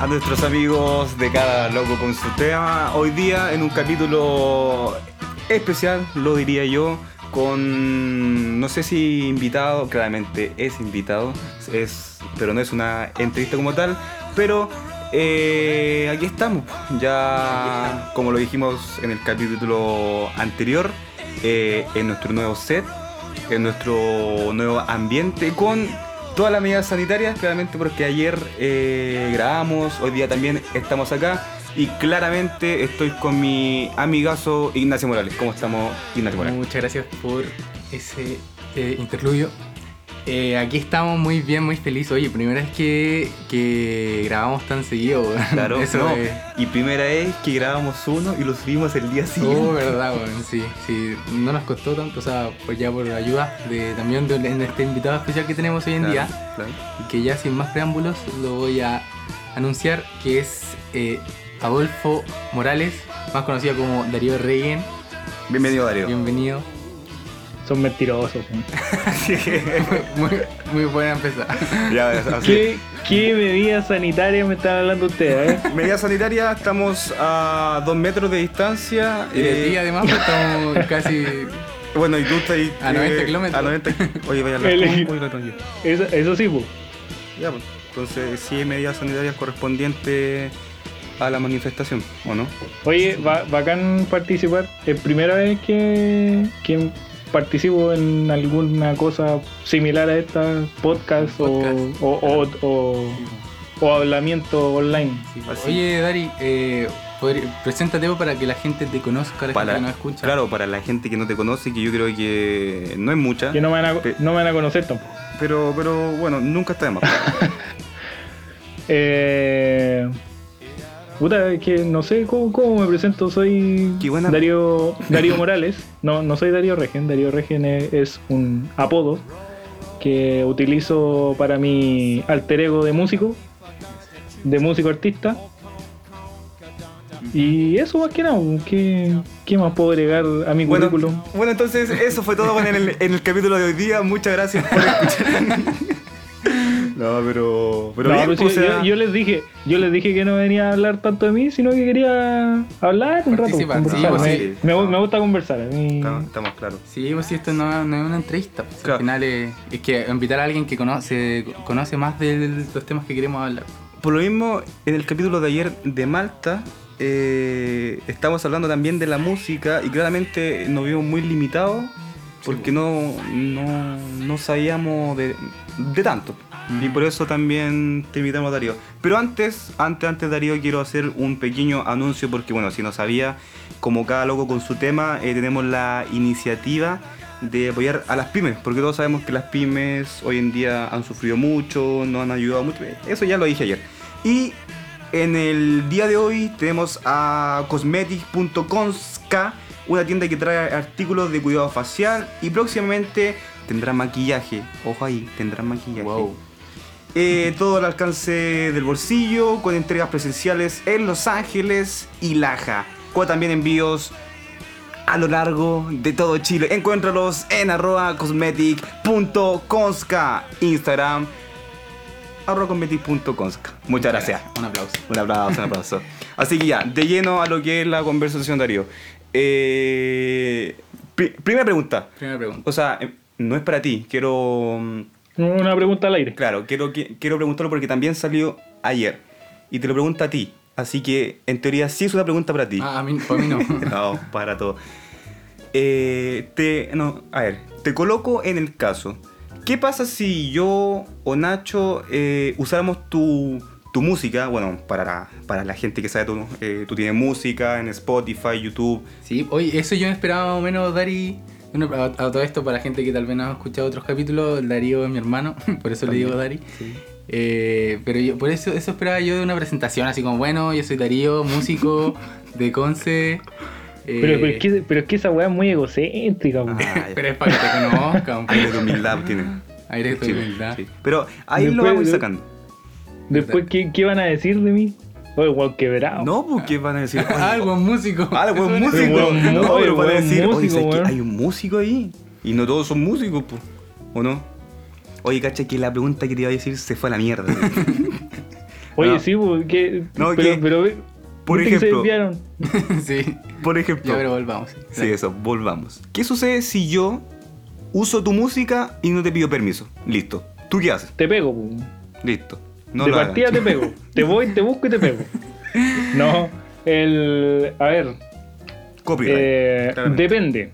a nuestros amigos de cada loco con su tema. Hoy día en un capítulo especial, lo diría yo, con no sé si invitado, claramente es invitado, es, pero no es una entrevista como tal, pero eh, aquí estamos, ya como lo dijimos en el capítulo anterior, eh, en nuestro nuevo set, en nuestro nuevo ambiente con todas las medidas sanitarias, claramente porque ayer eh, grabamos, hoy día también estamos acá y claramente estoy con mi amigazo Ignacio Morales. ¿Cómo estamos, Ignacio Morales? Muchas gracias por ese eh, interludio. Eh, aquí estamos muy bien, muy felices. Oye, primera vez que, que grabamos tan seguido. Claro, Eso no. es- Y primera vez que grabamos uno y lo subimos el día siguiente. Oh, verdad, weón, sí, sí, no nos costó tanto, o sea, pues ya por la ayuda de también de, este invitado especial que tenemos hoy en Claro, día, claro. y que ya sin más preámbulos lo voy a anunciar, que es eh, Adolfo Morales, más conocido como Darío Regen. Bienvenido, Darío. Bienvenido. Son mentirosos. weón. Muy, muy buena empezar. Ya, así. ¿Qué, ¿Qué medidas sanitarias me están hablando ustedes? Eh? Medida sanitaria, estamos a dos metros de distancia. Y de eh, además pues, estamos casi... Bueno, y tú estás ahí. A 90 eh, kilómetros. A 90 Oye, vaya a hablar El- con- oye, tranquilo. Eso, eso sí, pues. Ya, pues. Entonces, sí hay medidas sanitarias correspondientes a la manifestación, ¿o no? Oye, ba- bacán participar. Es primera vez que, que participo en alguna cosa similar a esta, podcast, Podcast. O, o, o, o, o hablamiento online. Sí, Así. Oye, Dari, eh, preséntate para que la gente te conozca, la Para, gente que nos escucha. Claro, para la gente que no te conoce, que yo creo que no es mucha, Que no me van a, Pe- no me van a conocer tampoco. pero, pero bueno, nunca está de más. Eh, puta, es que no sé cómo, cómo me presento. Soy buena- Darío, Darío Morales. No, no soy Darío Regen. Darío Regen es, es un apodo que utilizo para mi alter ego de músico, de músico artista. Y eso más que nada, ¿qué, qué más puedo agregar a mi Bueno, currículum? bueno, entonces eso fue todo en el, en el capítulo de hoy día. Muchas gracias por escuchar. no, pero, pero No, bien, pero pues, sí, o sea, yo, yo les dije, yo les dije que no venía a hablar tanto de mí, sino que quería hablar un rato. Sí, pues me, sí. me gu- me gusta conversar. a mí- estamos, estamos claros. Sí, pues si esto no, no es una entrevista. pues, Claro. Al final es, es que invitar a alguien que conoce, conoce más de los temas que queremos hablar. Por lo mismo, en el capítulo de ayer de Malta, eh, estamos hablando también de la música y claramente nos vimos muy limitados porque no, no, no sabíamos de, de tanto. Y por eso también te invitamos, Darío. Pero antes, antes, antes, Darío, quiero hacer un pequeño anuncio porque, bueno, si no sabía, como cada loco con su tema, eh, tenemos la iniciativa de apoyar a las pymes, porque todos sabemos que las pymes hoy en día han sufrido mucho, nos han ayudado mucho. Eso ya lo dije ayer. Y en el día de hoy tenemos a cosmetics.conska, una tienda que trae artículos de cuidado facial y próximamente tendrá maquillaje. Ojo ahí, tendrá maquillaje. Eh, todo al alcance del bolsillo, con entregas presenciales en Los Ángeles y Laja. Con también envíos a lo largo de todo Chile. Encuéntralos en arroba cosmetic.conska, Instagram arroba cosmetic.conska. Muchas gracias. Un aplauso. Un aplauso, un aplauso. Así que ya, de lleno a lo que es la conversación, Darío. Eh, pri- primera pregunta. Primera pregunta. O sea, eh, no es para ti. Quiero. Una pregunta al aire. Claro, quiero, qui- quiero preguntarlo porque también salió ayer. Y te lo pregunto a ti. Así que, en teoría, sí es una pregunta para ti. Ah, a mí, para mí no. No, para todo. Eh, te, no, a ver, te coloco en el caso. ¿Qué pasa si yo o Nacho eh, usáramos tu, tu música? Bueno, para la, para la gente que sabe, tú, eh, tú tienes música en Spotify, YouTube. Sí, oye, eso yo me esperaba más o menos, Dari. Bueno, a, a todo esto, para gente que tal vez no ha escuchado otros capítulos, el Darío es mi hermano, por eso le digo Dari. Eh, pero yo, por eso, eso esperaba yo de una presentación, así como, bueno, yo soy Darío, músico de Conce. eh, Pero, pero, es que, pero es que esa weá es muy egocéntrica. Ah, pero es para que te conozcan. Aire de humildad tiene. Aire de Sí, humildad. sí. Pero ahí lo Después- vamos sacando. Después, ¿qué, ¿qué van a decir de mí? Oye, weón, quebrado. No, porque van a decir. oye, Ah, el buen músico. Ah, Eso músico. no, pero van a decir, oye, músico, ¿sabes qué? weón. hay un músico ahí. Y no todos son músicos, pues. ¿O no? Oye, cacha, que la pregunta que te iba a decir se fue a la mierda. Oye, No. sí, porque. No, pero, que- pero, por ¿viste que se ejemplo- sí. Por ejemplo, Ya, pero volvamos. sí. sí, eso, volvamos. ¿Qué sucede si yo uso tu música y no te pido permiso? Listo. ¿Tú qué haces? Te pego, po. Listo. No de partida te pego. Te voy, te busco y te pego. No, el. A ver, Copyright. eh, depende.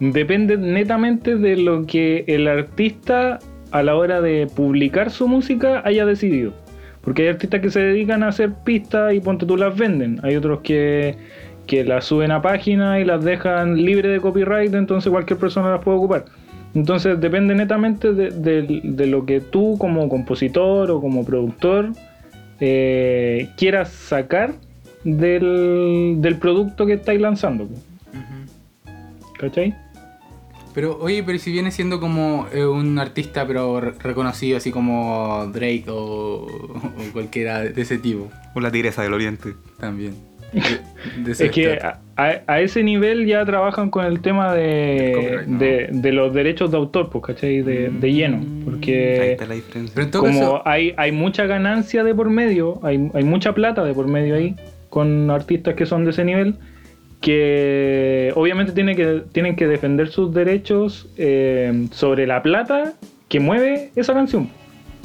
Depende netamente de lo que el artista a la hora de publicar su música haya decidido. Porque hay artistas que se dedican a hacer pistas y ponte tú las venden. Hay otros que, que las suben a página y las dejan libre de copyright, entonces cualquier persona las puede ocupar. Entonces depende netamente de, de- de lo que tú como compositor o como productor eh, quieras sacar del, del producto que estáis lanzando. po. Ujú. ¿Cachai? Pero, oye, pero si viene siendo como eh, un artista, pero re- reconocido, así como Drake o, o cualquiera de ese tipo, O la tigresa del oriente. también. De, de ese Es que a, ese nivel ya trabajan con el tema de, copyright, ¿no? de, de los derechos de autor, pues, ¿cachai? De, de lleno. Ahí Porque está la diferencia. Pero en todo como caso, hay, hay mucha ganancia de por medio, hay, hay mucha plata de por medio ahí, con artistas que son de ese nivel, que obviamente que, tienen que defender sus derechos eh, sobre la plata que mueve esa canción.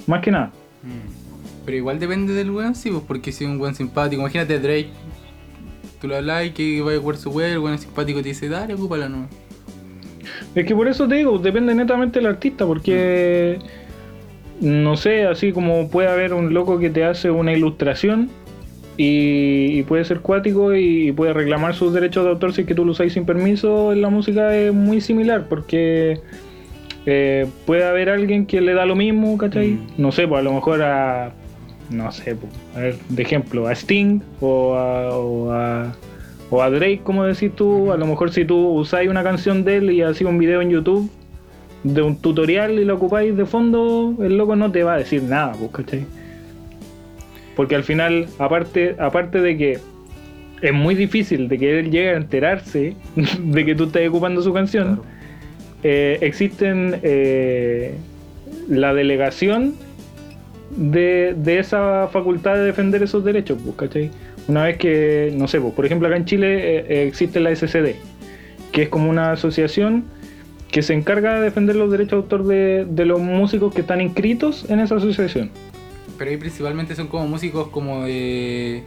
Más que nada. Mm. Pero igual depende del weón, sí, pues porque si es un weón simpático, imagínate Drake, tú lo hablas y que vaya a jugar su weón, el es simpático te dice, dale, ocúpala no. Es que por eso te digo, depende netamente del artista, porque no sé, así como puede haber un loco que te hace una ilustración y, y puede ser cuático y, puede reclamar sus derechos de autor si es que tú lo usas sin permiso, en la música es muy similar, porque eh, puede haber alguien que le da lo mismo, ¿cachai? Mm. No sé, pues a lo mejor a, no sé, a ver, de ejemplo, a Sting o a, o a o a Drake, como decís tú, a lo mejor si tú usáis una canción de él y hacéis un video en YouTube de un tutorial y lo ocupáis de fondo, el loco no te va a decir nada, pues, ¿cachai? Porque al final, aparte, aparte de que es muy difícil de que él llegue a enterarse de que tú estás ocupando su canción, Claro. eh, existen eh, la delegación de, de esa facultad de defender esos derechos, pues, ¿cachai? Una vez que, no sé, pues, por ejemplo, acá en Chile eh, eh, existe la SCD, que es como una asociación que se encarga de defender los derechos de autor de, de los músicos que están inscritos en esa asociación. Pero ahí principalmente son como músicos como de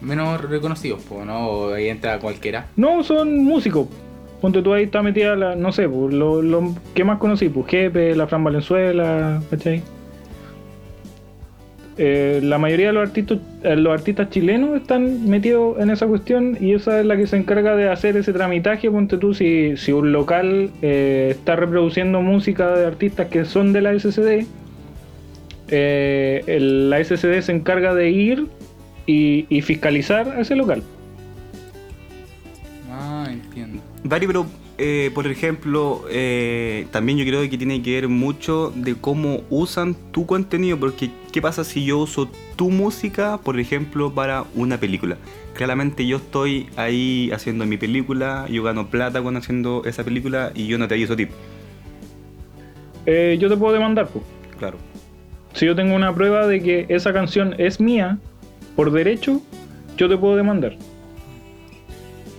menos reconocidos, po, ¿no? O ahí entra cualquiera. No, son músicos. Ponte tú ahí está metida la, no sé, pues, lo, lo que más conocí, pues Jepe, la Fran Valenzuela, ¿cachai? Eh, la mayoría de los artistas, eh, los artistas chilenos están metidos en esa cuestión y esa es la que se encarga de hacer ese tramitaje. Ponte tú, si, si un local eh, está reproduciendo música de artistas que son de la SCD, eh, el- la SCD se encarga de ir y, y fiscalizar a ese local. Ah, entiendo. Dari, pero eh, por ejemplo, eh, también yo creo que tiene que ver mucho de cómo usan tu contenido, porque ¿qué pasa si yo uso tu música, por ejemplo, para una película? Claramente yo estoy ahí haciendo mi película, yo gano plata con haciendo esa película y yo no te aviso a ti. Eh, yo te puedo demandar, pues. Claro. Si yo tengo una prueba de que esa canción es mía, por derecho, yo te puedo demandar.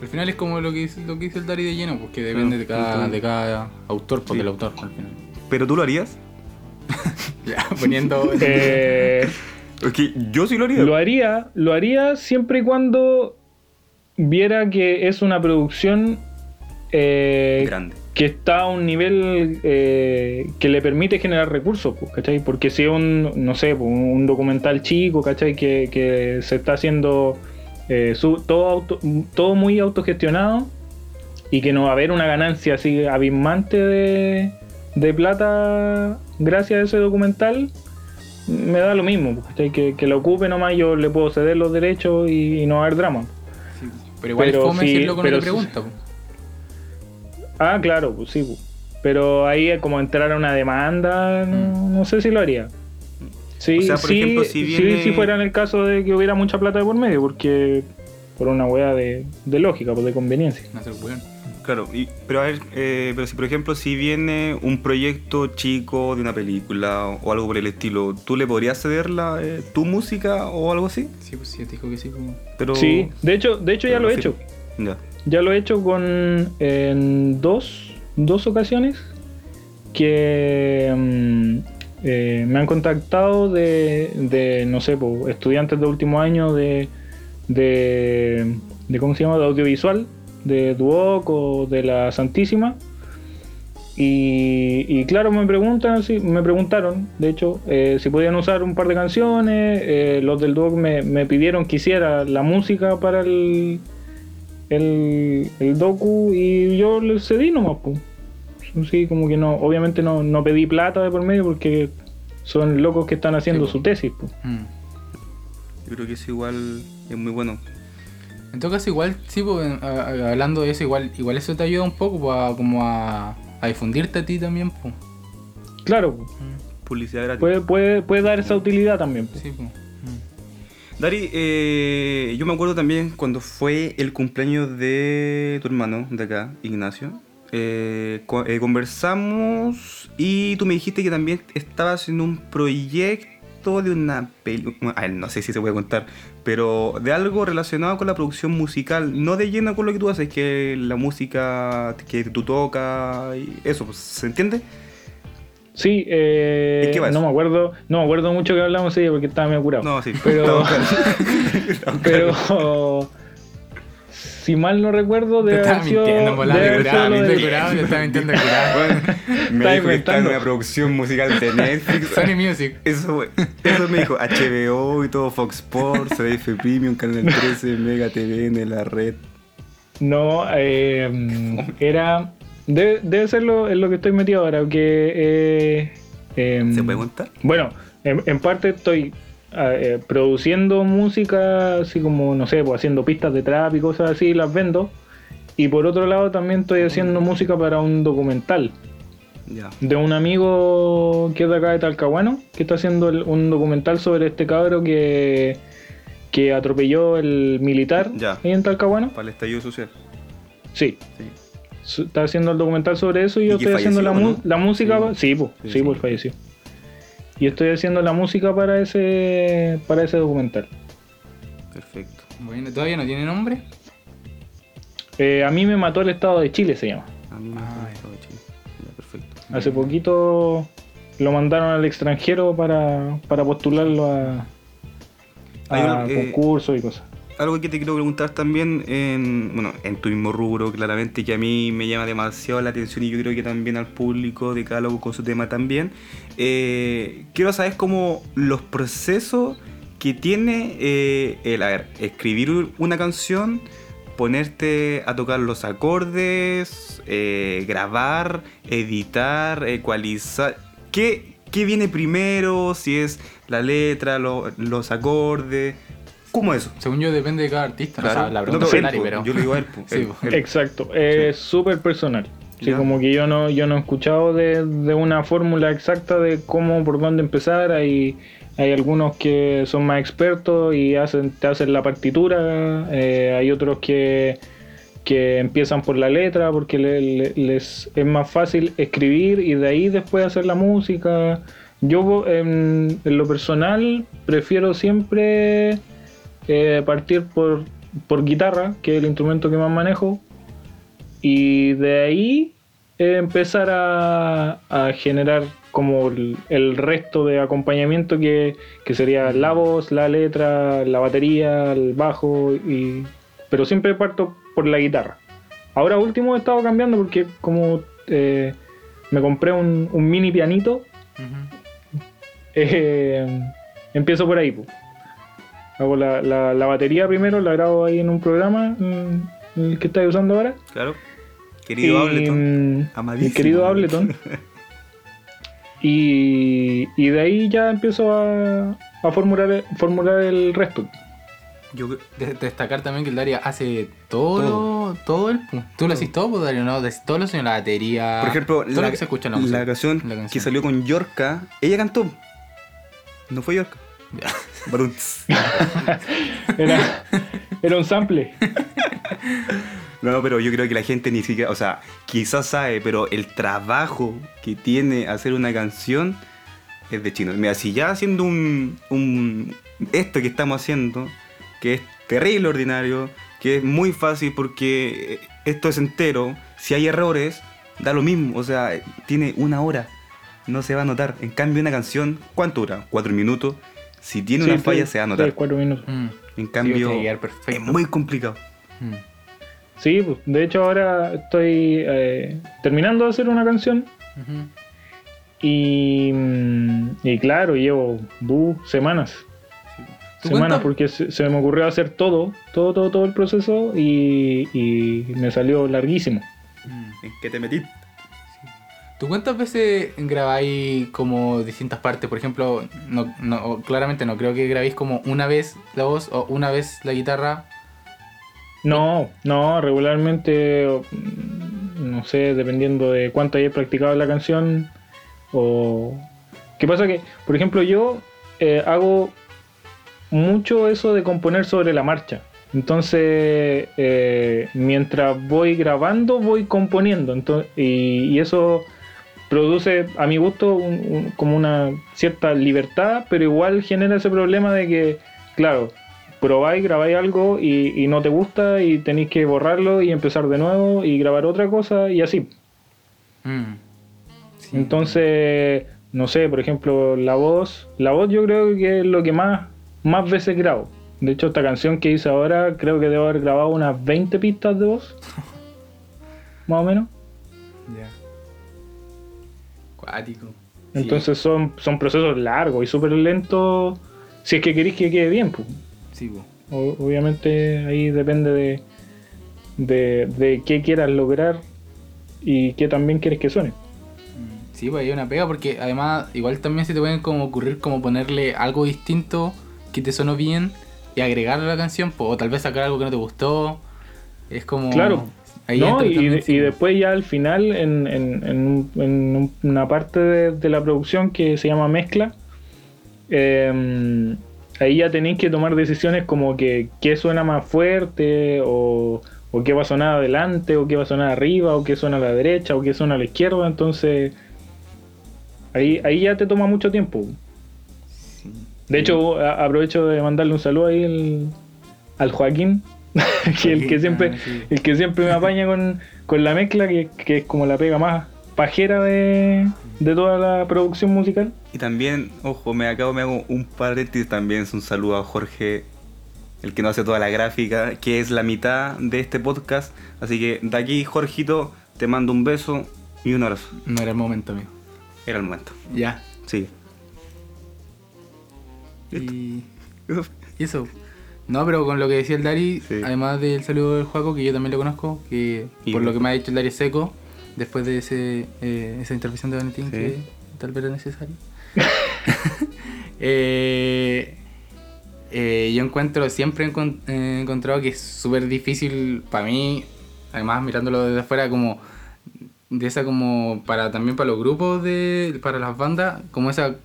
Al final es como lo que dice, lo que dice el Dari de lleno, porque depende de, cada, de cada autor, porque Sí. el autor al final. ¿Pero tú lo harías? Ya, poniendo. Eh, Es que yo sí lo haría. lo haría, lo haría siempre y cuando viera que es una producción eh, Grande. que está a un nivel eh, que le permite generar recursos, pues, ¿cachai? Porque si es un, no sé, pues, un documental chico, ¿cachai? Que, que se está haciendo eh, su- todo, auto- todo muy autogestionado y que no va a haber una ganancia así abismante de, de plata gracias a ese documental, me da lo mismo. Que, que lo ocupe nomás, yo le puedo ceder los derechos y, y no va a haber drama. Sí, Pero igual Pero es fome sí, si no pero pregunta. po. Ah, claro, pues sí. pues. Pero ahí es como entrar a una demanda, no, no sé si lo haría. Sí, O sea, por sí, ejemplo, si sí, si fuera en el caso de que hubiera mucha plata de por medio, porque por una weá de, de lógica, pues de conveniencia. Claro, y- pero a ver, eh, pero si por ejemplo si viene un proyecto chico de una película o, o algo por el estilo, ¿tú le podrías ceder la, eh, tu música o algo así? Sí, pues sí, te dijo que sí. Pues. Pero, Sí, de hecho, de hecho ya lo he sí. hecho. Ya. Ya lo he hecho con en dos, dos ocasiones que mm, eh, me han contactado de, no sé, po, estudiantes de último año de, de, de, ¿cómo se llama? De audiovisual, de Duoc o de la Santísima. Y, claro, me preguntan, me preguntaron, de hecho, eh, si podían usar un par de canciones. eh, los del Duoc me, pidieron que hiciera la música para el, el, el docu y yo le cedí nomás, pues. Sí, como que no, obviamente no, no pedí plata de por medio porque son locos que están haciendo Sí, su tesis, pues. Mm. Yo creo que eso igual es muy bueno. En todo caso, igual, sí, pues, a- a- hablando de eso, igual, igual eso te ayuda un poco pues, a, como a, a difundirte a ti también, pues. Claro, pues, Publicidad gratis. puede, puede, puede dar esa utilidad también. pues. Sí, pues. Dari, eh, yo me acuerdo también cuando fue el cumpleaños de tu hermano de acá, Ignacio. Eh, eh, conversamos y tú me dijiste que también estabas en un proyecto de una película, no sé si se puede contar, pero de algo relacionado con la producción musical, no de lleno con lo que tú haces, que la música que tú tocas y eso, pues, ¿se entiende? Sí, eh, ¿Y qué va no me acuerdo, no me acuerdo mucho que hablamos ella porque estaba medio curado. No, sí, Pero-. Pero si mal no recuerdo, estaba haber sido- mintiendo, debe de curado, mintiendo del- curado, te estaba mintiendo curado. Bueno, me dijo que estaba en una producción musical de Netflix. Sony Music. Eso, eso me dijo HBO y todo, Fox Sports, CDF Premium, Canal 13, Mega TV, en la red. No, eh, era. Debe, debe ser lo, en lo que estoy metido ahora, que. eh, em, ¿Se puede contar? Bueno, en, en parte estoy eh, produciendo música, así como, no sé, pues haciendo pistas de trap y cosas así, las vendo. Y por otro lado también estoy haciendo música para un documental de un amigo que es de acá de Talcahuano, que está haciendo el- un documental sobre este cabro que, que atropelló el militar Ya. ahí en Talcahuano. Para el estallido social. Sí, está haciendo el documental sobre eso y yo ¿Y que estoy haciendo la, no? la música. Sí. pa- Sí, pues, Sí, sí, sí. pues falleció. Y estoy haciendo la música para ese para ese documental. Perfecto. Bueno, ¿todavía no tiene nombre? Eh, a mí me mató el Estado de Chile, se llama. A mí me Ah, gusta ya. todo, chico. Ya, perfecto. Hace poquito lo mandaron al extranjero para, para postularlo a, a un- eh, concursos y cosas. Algo que te quiero preguntar también, en, bueno, en tu mismo rubro, claramente, que a mí me llama demasiado la atención y yo creo que también al público de cada loco con su tema también. Eh, quiero saber cómo los procesos que tiene eh, el, a escribir una canción, ponerte a tocar los acordes, eh, grabar, editar, ecualizar. ¿Qué, qué viene primero? Si es la letra, lo- los acordes. ¿Cómo es eso? Según yo, depende de cada artista. Claro. O sea, la pregunta no, es pero. Yo le digo a él. Sí. Exacto, es súper personal. Sí, como que yo no, yo no he escuchado de, de una fórmula exacta de cómo, por dónde empezar. Hay, hay algunos que son más expertos y hacen, te hacen la partitura. eh, hay otros que, que empiezan por la letra porque le- le- les es más fácil escribir y de ahí después hacer la música. Yo en, en lo personal prefiero siempre eh, partir por, por guitarra, que es el instrumento que más manejo, y de ahí eh, empezar a, a generar como el, el resto de acompañamiento que, que sería la voz, la letra, la batería, el bajo, y, pero siempre parto por la guitarra. Ahora último he estado cambiando porque como eh, me compré un, un mini pianito, eh, empiezo por ahí. po. Hago la, la- la batería primero, la grabo ahí en un programa mm, que estáis usando ahora. Claro. Querido Ableton. mm, Amadísimo. Mi querido Ableton. y, y de ahí ya empiezo a, a formular, formular el resto. Yo, De- destacar también que el Daria hace todo, todo, el. Tú lo haces todo, pues, Dario, ¿no? De- todo lo suena la batería. por ejemplo, todo la, lo que se escucha en la, música, la canción la que canción. salió con Yorka, ella cantó. No fue Yorka. Era, era un sample. No, pero yo creo que la gente ni siquiera, o sea, quizás sabe, pero el trabajo que tiene hacer una canción es de chino. Mira, si ya haciendo un, un esto que estamos haciendo, que es terrible ordinario, que es muy fácil porque esto es entero, si hay errores, da lo mismo, o sea, tiene una hora, no se va a notar. En cambio, una canción, ¿cuánto dura? Cuatro minutos. Si tiene Sí, una falla, se va a notar. tres, cuatro minutos. Mm. En cambio, es perfecto. muy complicado. Mm. Sí, pues, de hecho ahora estoy eh, terminando de hacer una canción y, mm, y claro, llevo bu, semanas. ¿Tú Semanas porque se, se me ocurrió hacer todo, todo, todo, todo el proceso y, y me salió larguísimo. ¿En qué te metí? ¿Tú cuántas veces grabáis como distintas partes? Por ejemplo, no, claramente no creo que grabéis como una vez la voz o una vez la guitarra. No, no, regularmente, no sé, dependiendo de cuánto hayas practicado la canción o... ¿Qué pasa? Que, por ejemplo, yo eh, hago mucho eso de componer sobre la marcha. Entonces, eh, mientras voy grabando, voy componiendo. Entonces, y eso produce, a mi gusto, un- un- como una cierta libertad, pero igual genera ese problema de que, claro, probáis, grabáis algo y, y no te gusta y tenéis que borrarlo y empezar de nuevo y grabar otra cosa y así. Mm. Sí. Entonces, no sé, por ejemplo, la voz, la voz yo creo que es lo que más, más veces grabo. De hecho, esta canción que hice ahora, creo que debo haber grabado unas 20 pistas de voz. más o menos. Ya. Cuático. Sí. Entonces son, son procesos largos y súper lentos. Si es que queréis que quede bien, pues. Sí. O- obviamente ahí depende de, de, de qué quieras lograr y qué también quieres que suene. Mm, Sí, pues hay una pega porque además igual también se te pueden como ocurrir como ponerle algo distinto que te sonó bien y agregarle a la canción, o tal vez sacar algo que no te gustó. Es como... Claro. Ahí No, y, de- y po. después ya al final en, en- en un- en un- una parte de, de la producción que se llama mezcla, eh, ahí ya tenéis que tomar decisiones como que qué suena más fuerte o, o qué va a sonar adelante o qué va a sonar arriba o qué suena a la derecha o qué suena a la izquierda. Entonces ahí, ahí ya te toma mucho tiempo. De hecho, a- aprovecho de mandarle un saludo ahí al Joaquín, que el que siempre, el que siempre me apaña con, con la mezcla, que, que es como la pega más pajera de, de toda la producción musical. Y también, ojo, me acabo, me hago un paréntesis también, es un saludo a Jorge, el que no hace toda la gráfica, que es la mitad de este podcast. Así que de aquí, Jorgito, te mando un beso y un abrazo. No era el momento, amigo. Era el momento. Ya. Sí. Y eso. No, pero con lo que decía el Dari, Sí. además del saludo del Juaco, que yo también lo conozco, que Y por lo que me ha dicho el Dari seco, después de ese, eh, esa intervención de Valentín Sí. que tal vez era necesaria. Eh, eh, yo encuentro, siempre he eh, encontrado que es súper difícil para mí, además mirándolo desde afuera, como de esa como para también para los grupos de para las bandas como esa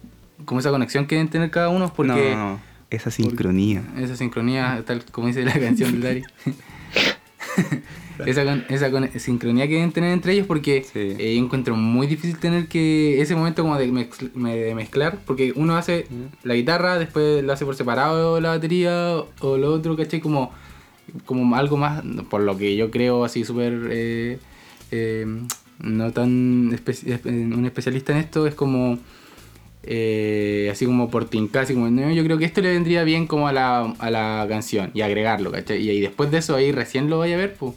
como esa conexión que deben tener cada uno porque No, no, esa sincronía. esa sincronía, tal como dice la canción del Dari. esa, sincronía que deben tener entre ellos porque Sí. eh, yo encuentro muy difícil tener que ese momento como de, mezcl- me- de mezclar porque uno hace la guitarra, después lo hace por separado la batería o lo otro, ¿cachai? Como, como algo más, por lo que yo creo así súper... eh, eh, no tan espe- un especialista en esto, es como eh, así como por tinca, así como, no, yo creo que esto le vendría bien como a la, a la canción y agregarlo, ¿cachai? Y después de eso ahí recién lo vaya a ver, pues,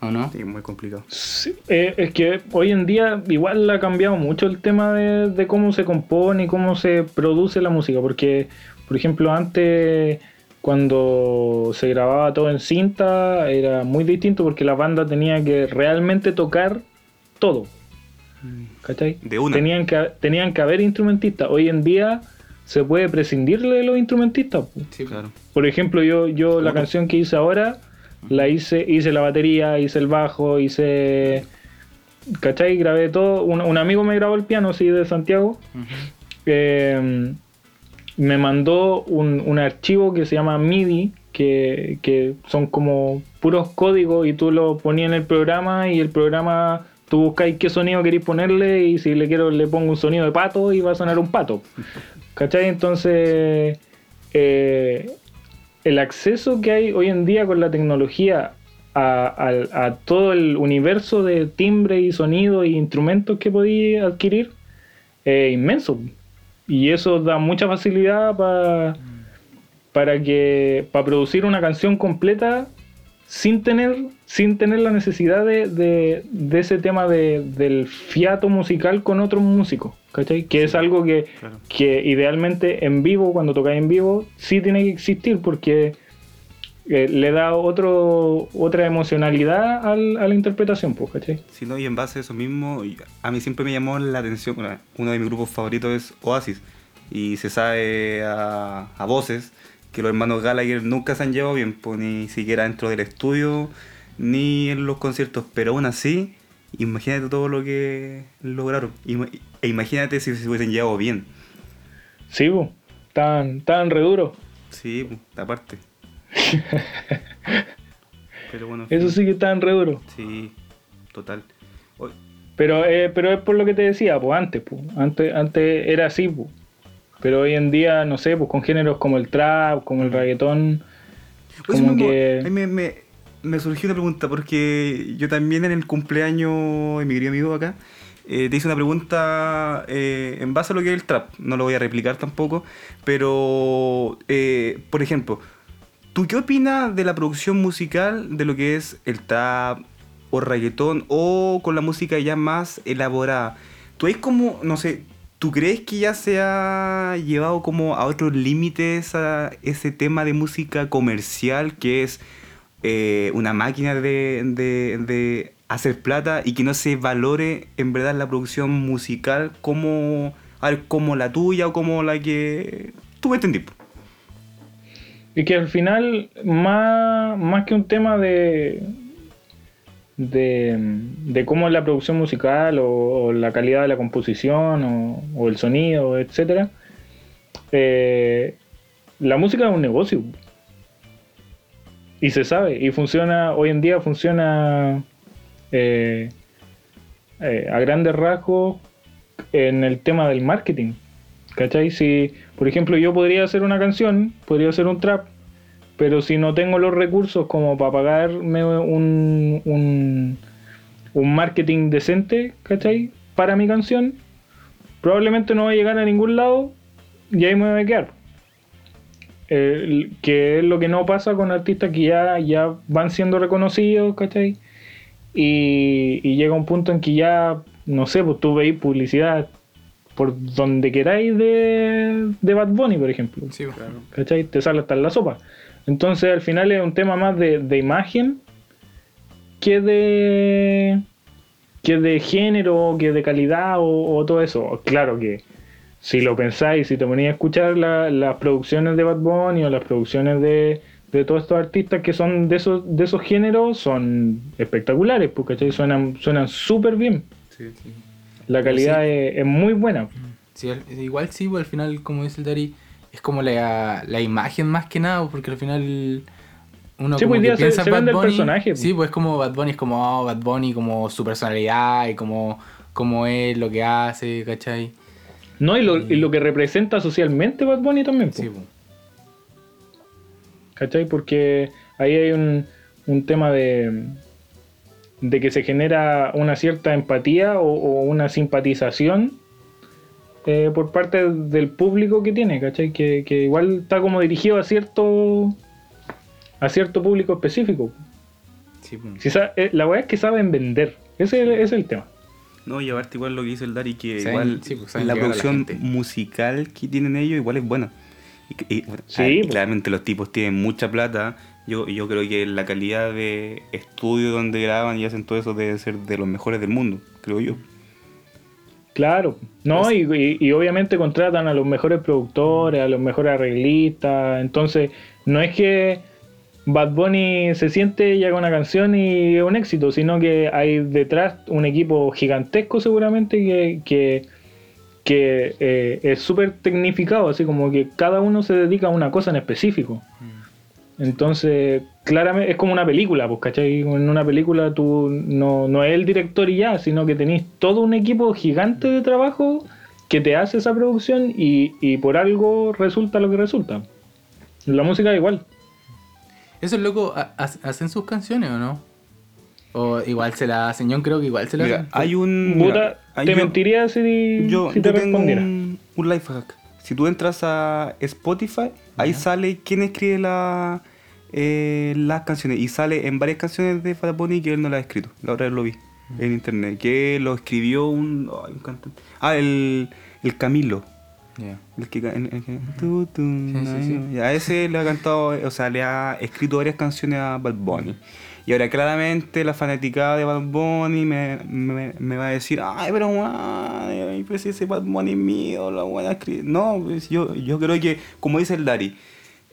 ¿o no? Sí, muy complicado. Sí, eh, es que hoy en día igual ha cambiado mucho el tema de, de cómo se compone y cómo se produce la música, porque, por ejemplo, antes cuando se grababa todo en cinta era muy distinto porque la banda tenía que realmente tocar todo. ¿Cachai? De una. Tenían que, tenían que haber instrumentistas. Hoy en día se puede prescindir de los instrumentistas. Sí, Claro. Por ejemplo, yo, yo la canción que hice ahora, la hice, hice la batería, hice el bajo, hice. ¿Cachai? Grabé todo. Un, un amigo me grabó el piano, sí, de Santiago. Eh, me mandó un, un archivo que se llama MIDI, que, que son como puros códigos y tú lo ponías en el programa y el programa tú buscáis qué sonido queréis ponerle y si le quiero le pongo un sonido de pato y va a sonar un pato. ¿Cachai? Entonces, eh, el acceso que hay hoy en día con la tecnología a, todo el universo de timbre y sonido y instrumentos que podéis adquirir es inmenso. Y eso da mucha facilidad pa- para que para producir una canción completa sin tener sin tener la necesidad de, de- de ese tema de- del fiato musical con otros músicos ¿cachai? que es algo que, Claro. que idealmente en vivo cuando tocáis en vivo sí tiene que existir porque eh, le da otro otra emocionalidad al- a la interpretación pues, ¿cachai? Sí, no, y en base a eso mismo, a mí siempre me llamó la atención, uno de mis grupos favoritos es Oasis, y se sabe a, a voces que los hermanos Gallagher nunca se han llevado bien, pues, ni siquiera dentro del estudio, ni en los conciertos, pero aún así, imagínate todo lo que lograron, e imagínate si se hubiesen llevado bien. sí pues, tan tan re duro Sí, pues, aparte. pero bueno, en eso sí que tan re duro sí, total. Pero, eh, pero es por lo que te decía, pues antes, pues. Antes, antes era así, pues. Pero hoy en día, no sé, pues con géneros como el trap, como el reggaetón, Oye, como que... me, me surgió una pregunta porque yo también en el cumpleaños de mi querido amigo acá eh, te hice una pregunta eh, en base a lo que es el trap. No lo voy a replicar tampoco, pero eh, por ejemplo, ¿tú qué opinas de la producción musical de lo que es el trap o reggaetón o con la música ya más elaborada? ¿Tú es como, no sé, ¿tú crees que ya se ha llevado como a otros límites a ese tema de música comercial que es eh, una máquina de, de- hacer plata y que no se valore en verdad la producción musical como, como la tuya o como la que... Tú me entendí. Y que al final, más, más que un tema de, de, cómo es la producción musical o, la calidad de la composición o, el sonido, etcétera, eh, la música es un negocio. Y se sabe, y funciona, hoy en día funciona eh, eh, a grandes rasgos en el tema del marketing. ¿Cachai? Si, por ejemplo, yo podría hacer una canción, podría hacer un trap, pero si no tengo los recursos como para pagarme un, un, un marketing decente, ¿cachai? Para mi canción, probablemente no va a llegar a ningún lado y ahí me voy a quedar. Eh, que es lo que no pasa con artistas que ya, ya van siendo reconocidos, ¿cachai? Y, y llega un punto en que ya, no sé, pues tú veis publicidad por donde queráis de, de Bad Bunny, por ejemplo. Sí, pues. ¿cachai? Te sale hasta en la sopa. Entonces al final es un tema más de, de imagen que de que de género, que de calidad o, o todo eso. Claro que si lo pensáis, si te ponéis a escuchar la- las producciones de Bad Bunny o las producciones de, de todos estos artistas que son de esos, de esos géneros, son espectaculares, porque suenan suenan súper bien. La calidad Sí. es, es muy buena. Igual sí, pues al final, como dice el Dari, es como la, la imagen más que nada, porque al final uno Sí, como pues, que día se- piensa se Bad el Bunny. personaje, pues. Sí, pues como Bad Bunny es como oh, Bad Bunny, como su personalidad y como, como es, lo que hace, ¿cachai? No, y lo, y lo que representa socialmente Bad Bunny también. po. Sí. ¿Cachai? Porque ahí hay un, un tema de, de que se genera una cierta empatía o, o una simpatización eh, por parte del público que tiene, ¿cachai? Que, que igual está como dirigido a cierto a cierto público específico. Sí. Si eh, la weá es que saben vender. Ese es el tema. No, y aparte igual lo que dice el Dari, que Saben- igual sí, pues, la producción musical que tienen ellos igual es buena. Y, Sí, ah, y pues. claramente los tipos tienen mucha plata. Yo, yo creo que la calidad de estudio donde graban y hacen todo eso debe ser de los mejores del mundo, creo yo. Claro, no, y, y- y obviamente contratan a los mejores productores, a los mejores arreglistas, entonces no es que Bad Bunny se siente y haga una canción y es un éxito, sino que hay detrás un equipo gigantesco seguramente que, que, que eh, es súper tecnificado, así como que cada uno se dedica a una cosa en específico. Entonces, claramente es como una película, pues, ¿cachai? En una película tú no, no es el director y ya, sino que tenéis todo un equipo gigante de trabajo que te hace esa producción y, y por algo resulta lo que resulta. La música igual. ¿Esos locos ha- ha- hacen sus canciones o no? O igual se la hacen, yo creo que igual se la Mira, hacen. hay un. Puta, mira, hay te yo- mentiría si, Yo, si te yo tengo respondiera. un, un life hack. Si tú entras a Spotify, ahí sale quién escribe la, eh, las canciones. Y sale en varias canciones de Bunny que él no las ha escrito. La otra vez lo vi en internet. Que lo escribió un, ay, un cantante. Ah, el, el Camilo. Ya. El que, el- el que- tu, tu, sí, sí. Y a ese le ha cantado, o sea, le ha escrito varias canciones a Bad Bunny. Y ahora claramente la fanaticada de Bad Bunny me, me, me va a decir, ay, pero guay, pues ese Bad Bunny es mío, la buena escribir. No, pues yo, yo creo que, como dice el Dari,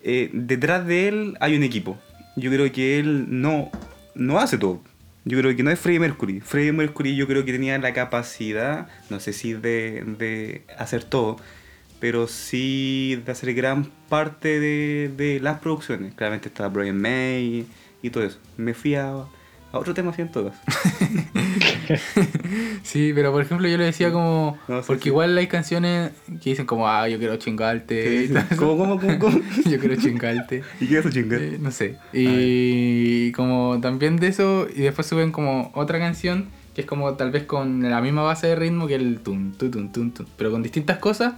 eh, detrás de él hay un equipo. Yo creo que él no, no hace todo. Yo creo que no es Freddie Mercury. Freddie Mercury yo creo que tenía la capacidad, no sé si de, de hacer todo, pero sí de hacer gran parte de, de las producciones. Claramente está Brian May y todo eso. Me fui a, a otro tema, fui en todas. Sí, pero por ejemplo yo le decía como... No, sí, porque sí. igual hay canciones que dicen como, ah, yo quiero chingarte. ¿Cómo, cómo, cómo, cómo? yo quiero chingarte. ¿Y qué es chingar? Eh, no sé. Y como también de eso, y después suben como otra canción que es como tal vez con la misma base de ritmo que el tun, tu, tun, tun, tun, pero con distintas cosas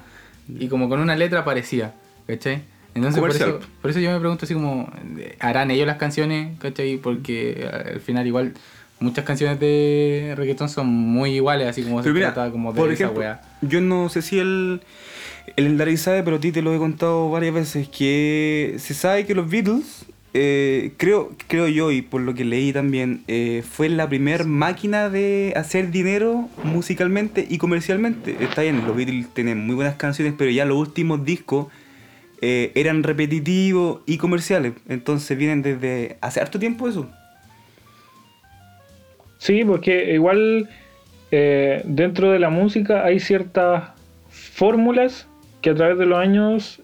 y como con una letra parecida, ¿cachai? Entonces por eso, por eso yo me pregunto así como, ¿harán ellos las canciones? ¿cachai? Porque al final igual muchas canciones de reggaetón son muy iguales, así como se mira, trata como de por esa ejemplo, wea. yo no sé si el, el Larry sabe, pero a ti te lo he contado varias veces, que se sabe que los Beatles, eh, creo, creo yo, y por lo que leí también, eh, fue la primer máquina de hacer dinero musicalmente y comercialmente. Está bien, los Beatles tienen muy buenas canciones, pero ya los últimos discos eh, eran repetitivos y comerciales. Entonces vienen desde hace harto tiempo eso. Sí, porque igual dentro de la música hay ciertas fórmulas que a través de los años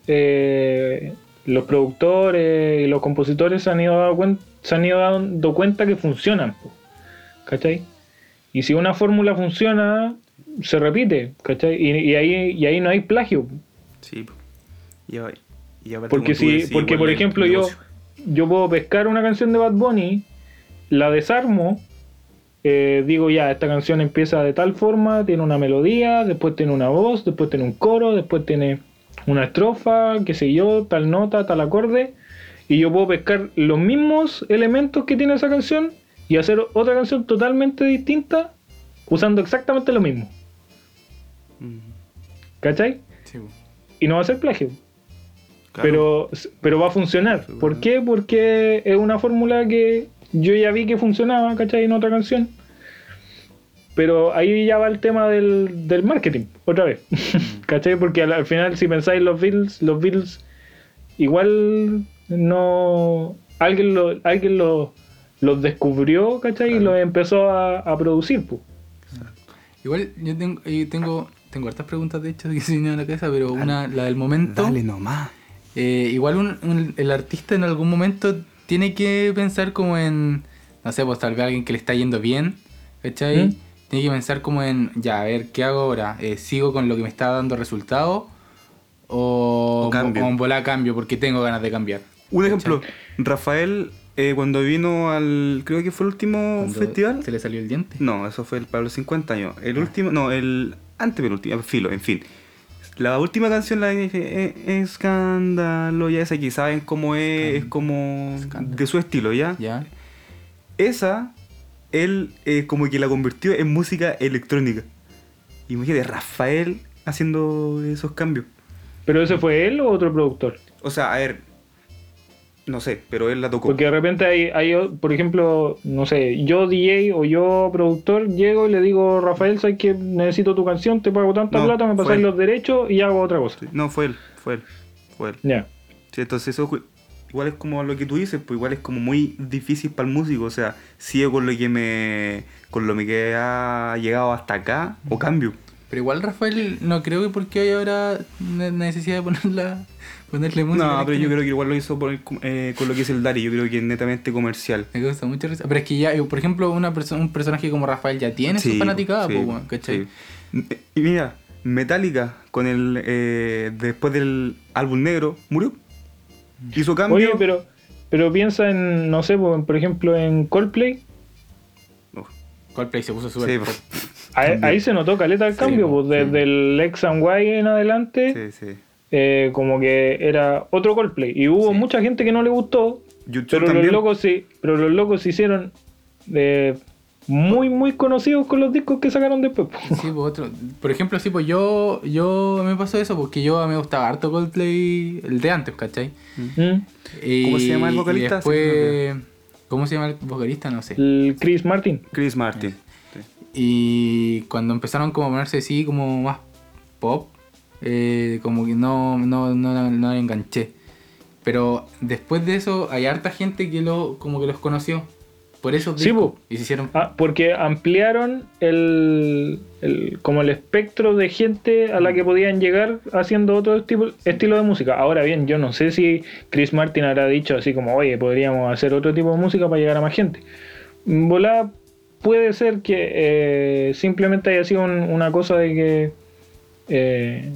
los productores y los compositores se han ido, dado cuen- se han ido dando cuenta que funcionan. ¿Cachai? Y si una fórmula funciona, se repite, ¿cachai? Y, y ahí, y ahí no hay plagio. Sí. Porque, si, decís, porque por ejemplo, yo puedo pescar una canción de Bad Bunny, la desarmo, eh, digo ya, esta canción empieza de tal forma, tiene una melodía, después tiene una voz, después tiene un coro, después tiene una estrofa, qué sé yo, tal nota, tal acorde, y yo puedo pescar los mismos elementos que tiene esa canción y hacer otra canción totalmente distinta usando exactamente lo mismo. Mm, ¿Cachai? Sí. Y no va a ser plagio. claro. Pero, pero va a funcionar. ¿Por qué? Porque es una fórmula que yo ya vi que funcionaba, ¿cachai? En otra canción. Pero ahí ya va el tema del, del marketing, otra vez. ¿Cachai? Porque al, al final, si pensáis los Beatles, los Beatles igual no. Alguien lo, alguien lo- los descubrió, ¿cachai? Y los empezó a, a producir, pues. Igual yo tengo, yo tengo, tengo hartas preguntas de hecho que se vienen a la cabeza, pero una, la del momento. Dale nomás. Eh, igual un- un- el artista en algún momento tiene que pensar como en, no sé, pues tal vez alguien que le está yendo bien, ¿cachai? ¿Mm? Tiene que pensar como en, ya, a ver, ¿qué hago ahora? Eh, ¿Sigo con lo que me está dando resultado? ¿O, O cambio. o en volar cambio porque tengo ganas de cambiar? Un ejemplo, Rafael, eh, cuando vino al. Creo que fue el último Cuando festival. ¿Se le salió el diente? No, eso fue el, para los 50 años. El último, no, el antepenúltimo, filo, en fin. La última canción la dije, eh, escándalo, ya esa que saben cómo es, es como Escándalo. de su estilo, ¿ya? ¿Ya? Esa, él eh, como que la convirtió en música electrónica. Imagínate, Rafael haciendo esos cambios. ¿Pero ese fue él o otro productor? O sea, a ver, no sé, pero él la tocó. Porque de repente hay, hay, por ejemplo, no sé, yo DJ o yo productor llego y le digo, Rafael, sabes que necesito tu canción, te pago tanta No, plata, me pasáis los derechos y hago otra cosa. No, fue él, fue él, fue él. Ya. Sí, entonces eso igual es como lo que tú dices, pues igual es como muy difícil para el músico, o sea, sigo con lo que me con lo que ha llegado hasta acá o cambio. Pero igual Rafael, no creo que porque hay ahora ne- necesidad de ponerla, ponerle música. No, pero yo creo que igual lo hizo por el- eh, con lo que es el Dari. Yo creo que es netamente comercial. Me gusta mucho. Pero es que ya, eh, por ejemplo, una persona, un personaje como Rafael ya tiene su Sí, fanaticada, sí, pues, ¿cachai? sí. Y mira, Metallica, con el eh, después del álbum negro, murió. Hizo cambio. Oye, pero, pero piensa en, no sé, por ejemplo, en Coldplay. Coldplay se puso súper. sí. Ahí, se notó caleta el Sí, cambio, pues desde el X and Y en adelante, sí, sí. eh, como que era otro Coldplay. Y hubo Sí. mucha gente que no le gustó, YouTube pero los locos sí, pero los locos se hicieron eh, muy, muy conocidos con los discos que sacaron después. po. Sí, pues otro. Por ejemplo, sí, pues yo, yo me pasó eso porque yo me gustaba harto Coldplay, el de antes, ¿cachai? ¿Mm? Y- ¿Cómo se llama el y vocalista? después, ¿Cómo se llama el vocalista? No sé. El Chris Martin. Chris Martin. Sí. Y cuando empezaron como a ponerse así como más pop, eh, como que no, no, no, no le enganché. Pero después de eso hay harta gente que lo como que los conoció. Por eso Sí, po. y se hicieron Ah, porque ampliaron el, el- como el espectro de gente a la que podían llegar haciendo otro tipo, estilo de música. Ahora bien, yo no sé si Chris Martin habrá dicho así como, oye, podríamos hacer otro tipo de música para llegar a más gente. Volá, puede ser que eh, simplemente haya sido un- una cosa de que eh,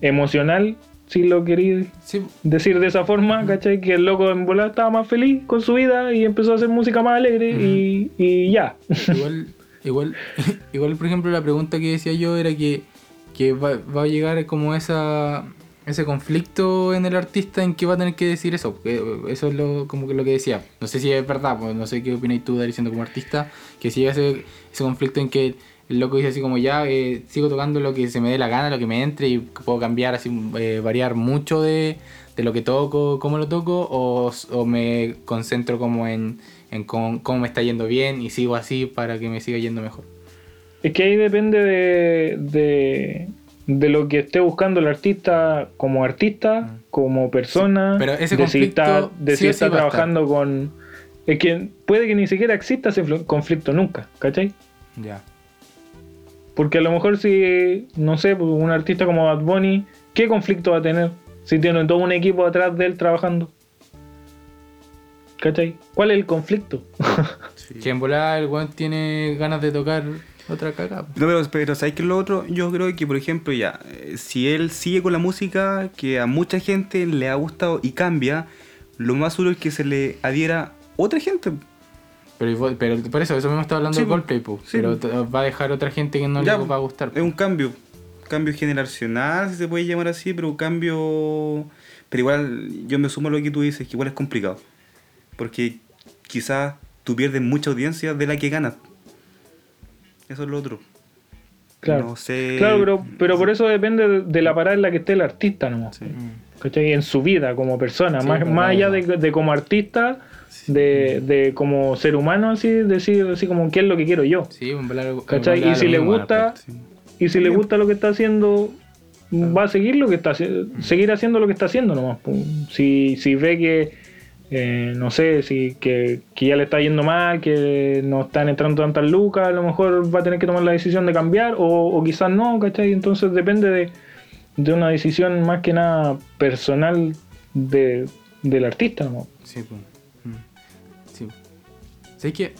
emocional, si lo queréis Sí, decir de esa forma, ¿cachai? Que el loco en volar estaba más feliz con su vida y empezó a hacer música más alegre y, y ya. igual, igual, igual, por ejemplo, la pregunta que decía yo era que, que va, va a llegar como esa ese conflicto en el artista en que va a tener que decir eso. Eso es lo, como que lo que decía. No sé si es verdad, pues no sé qué opináis tú, Dari, siendo como artista, que si llega ese, ese conflicto en que el loco dice así como ya, eh, sigo tocando lo que se me dé la gana, lo que me entre y puedo cambiar, así eh, variar mucho de, de lo que toco, cómo lo toco, o, o me concentro como en, en cómo, cómo me está yendo bien y sigo así para que me siga yendo mejor. Es que ahí depende de, de, de lo que esté buscando el artista como artista, como persona, pero ese de si conflicto está, de sí si está trabajando con... Es que puede que ni siquiera exista ese fl- conflicto nunca, ¿cachai? Ya. Porque a lo mejor si, no sé, pues, un artista como Bad Bunny, ¿qué conflicto va a tener si tiene todo un equipo atrás de él trabajando? ¿Cachai? ¿Cuál es el conflicto? Que en volar el weón tiene ganas de tocar otra caca. No, pero, pero ¿sabes qué es lo otro? Yo creo que, por ejemplo, ya, eh, si él sigue con la música que a mucha gente le ha gustado y cambia, lo más seguro es que se le adhiera otra gente. Pero, pero por eso, eso mismo está hablando Sí, de. Coldplay, po. Sí, pero va a dejar otra gente que no Ya, le va a gustar. Es un cambio, cambio generacional, si se puede llamar así, pero un cambio... Pero igual yo me sumo a lo que tú dices, que igual es complicado. Porque quizás tú pierdes mucha audiencia de la que ganas. Eso es lo otro. Claro. No sé... Claro, pero, pero por eso depende de, la parada en la que esté el artista, ¿no? Sí. ¿Cachai? En su vida como persona, Sí, más, pues, más allá de como artista, de, de como ser humano, así, decir así como qué es lo que quiero yo. Y si le gusta, Sí. y si le gusta lo que está haciendo, va a seguir lo que está haci- seguir haciendo lo que está haciendo nomás. Si, si ve que eh, no sé, si que, que ya le está yendo mal, que no están entrando tantas lucas, a lo mejor va a tener que tomar la decisión de cambiar, o, o quizás no, ¿cachai? Entonces depende de, de una decisión más que nada personal de, del artista, ¿no? Sí, pues. ¿Sabes que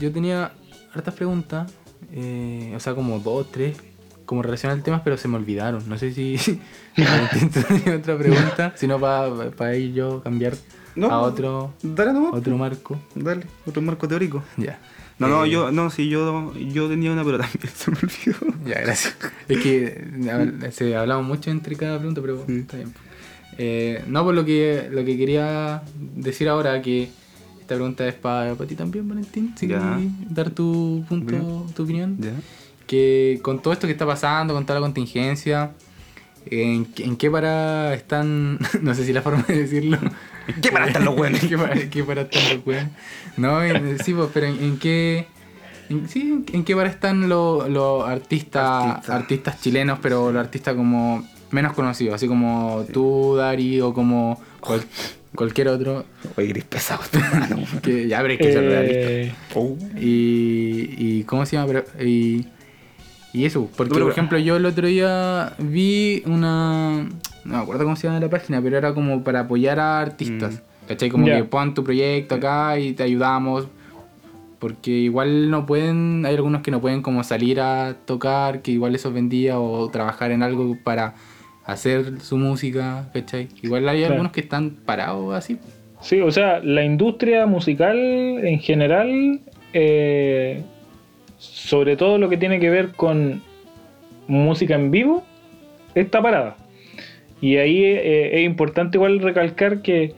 Yo tenía hartas preguntas, eh, o sea, como dos, tres, como relacionadas al tema, pero se me olvidaron. No sé si intento otra pregunta, sino para ir yo cambiar No, a otro, Dale nomás. otro marco. Dale, otro marco teórico. Ya. No, no, Eh, yo, no, sí, yo, yo tenía una, pero también se me olvidó. Ya, gracias. Es que se hablamos mucho entre cada pregunta, pero Sí. está bien. Eh, no, por lo que, lo que quería decir ahora, que esta pregunta es para ti también, Valentín. Si dar tu punto, tu opinión. Que con todo esto que está pasando, con toda la contingencia, ¿en, qué- en qué para están, no sé si la forma de decirlo. ¿En qué para están los buenos? ¿En qué para, en qué para están los buenos? No, en- sí, pues, pero en, qué... sí, en, qué para están los, los artistas, Artistas. artistas chilenos, pero los artistas como menos conocidos, así como tú, Dari, o como cual- cualquier otro. Oye, gris pesado, tu hermano. Que ya habréis que ser realista. Eh, Oh. Y, y ¿cómo se llama? Pero, y, Y eso, porque Pero- por ejemplo yo el otro día vi una... No me acuerdo cómo se llama la página, pero era como para apoyar a artistas. Mm. ¿Cachai? Como que pon tu proyecto acá y te ayudamos. Porque igual no pueden, hay algunos que no pueden como salir a tocar, que igual eso vendía o trabajar en algo para hacer su música, ¿cachai? Igual hay Claro. algunos que están parados así. Sí, o sea, la industria musical en general, eh, sobre todo lo que tiene que ver con música en vivo, está parada. Y ahí eh, es importante igual recalcar que,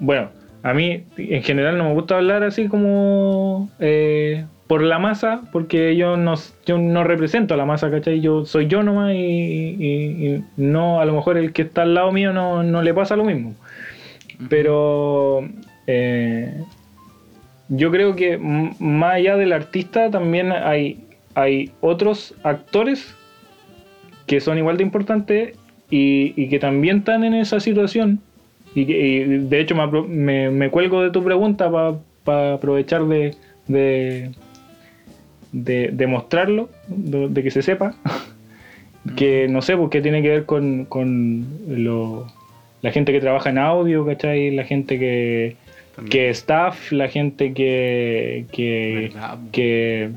bueno, a mí en general no me gusta hablar así como eh, por la masa, porque yo no, yo no represento a la masa, ¿cachai? Yo soy yo nomás y, y- y no, a lo mejor el que está al lado mío no, no le pasa lo mismo. Pero eh, yo creo que más allá del artista también hay, hay otros actores que son igual de importantes y, y que también están en esa situación. Y, y de hecho me, me- me cuelgo de tu pregunta para aprovechar de, de, de, de mostrarlo, de, de que se sepa. que no sé, porque tiene que ver con, con lo- la gente que trabaja en audio, ¿cachai? La gente que, También. que staff, la gente que, que,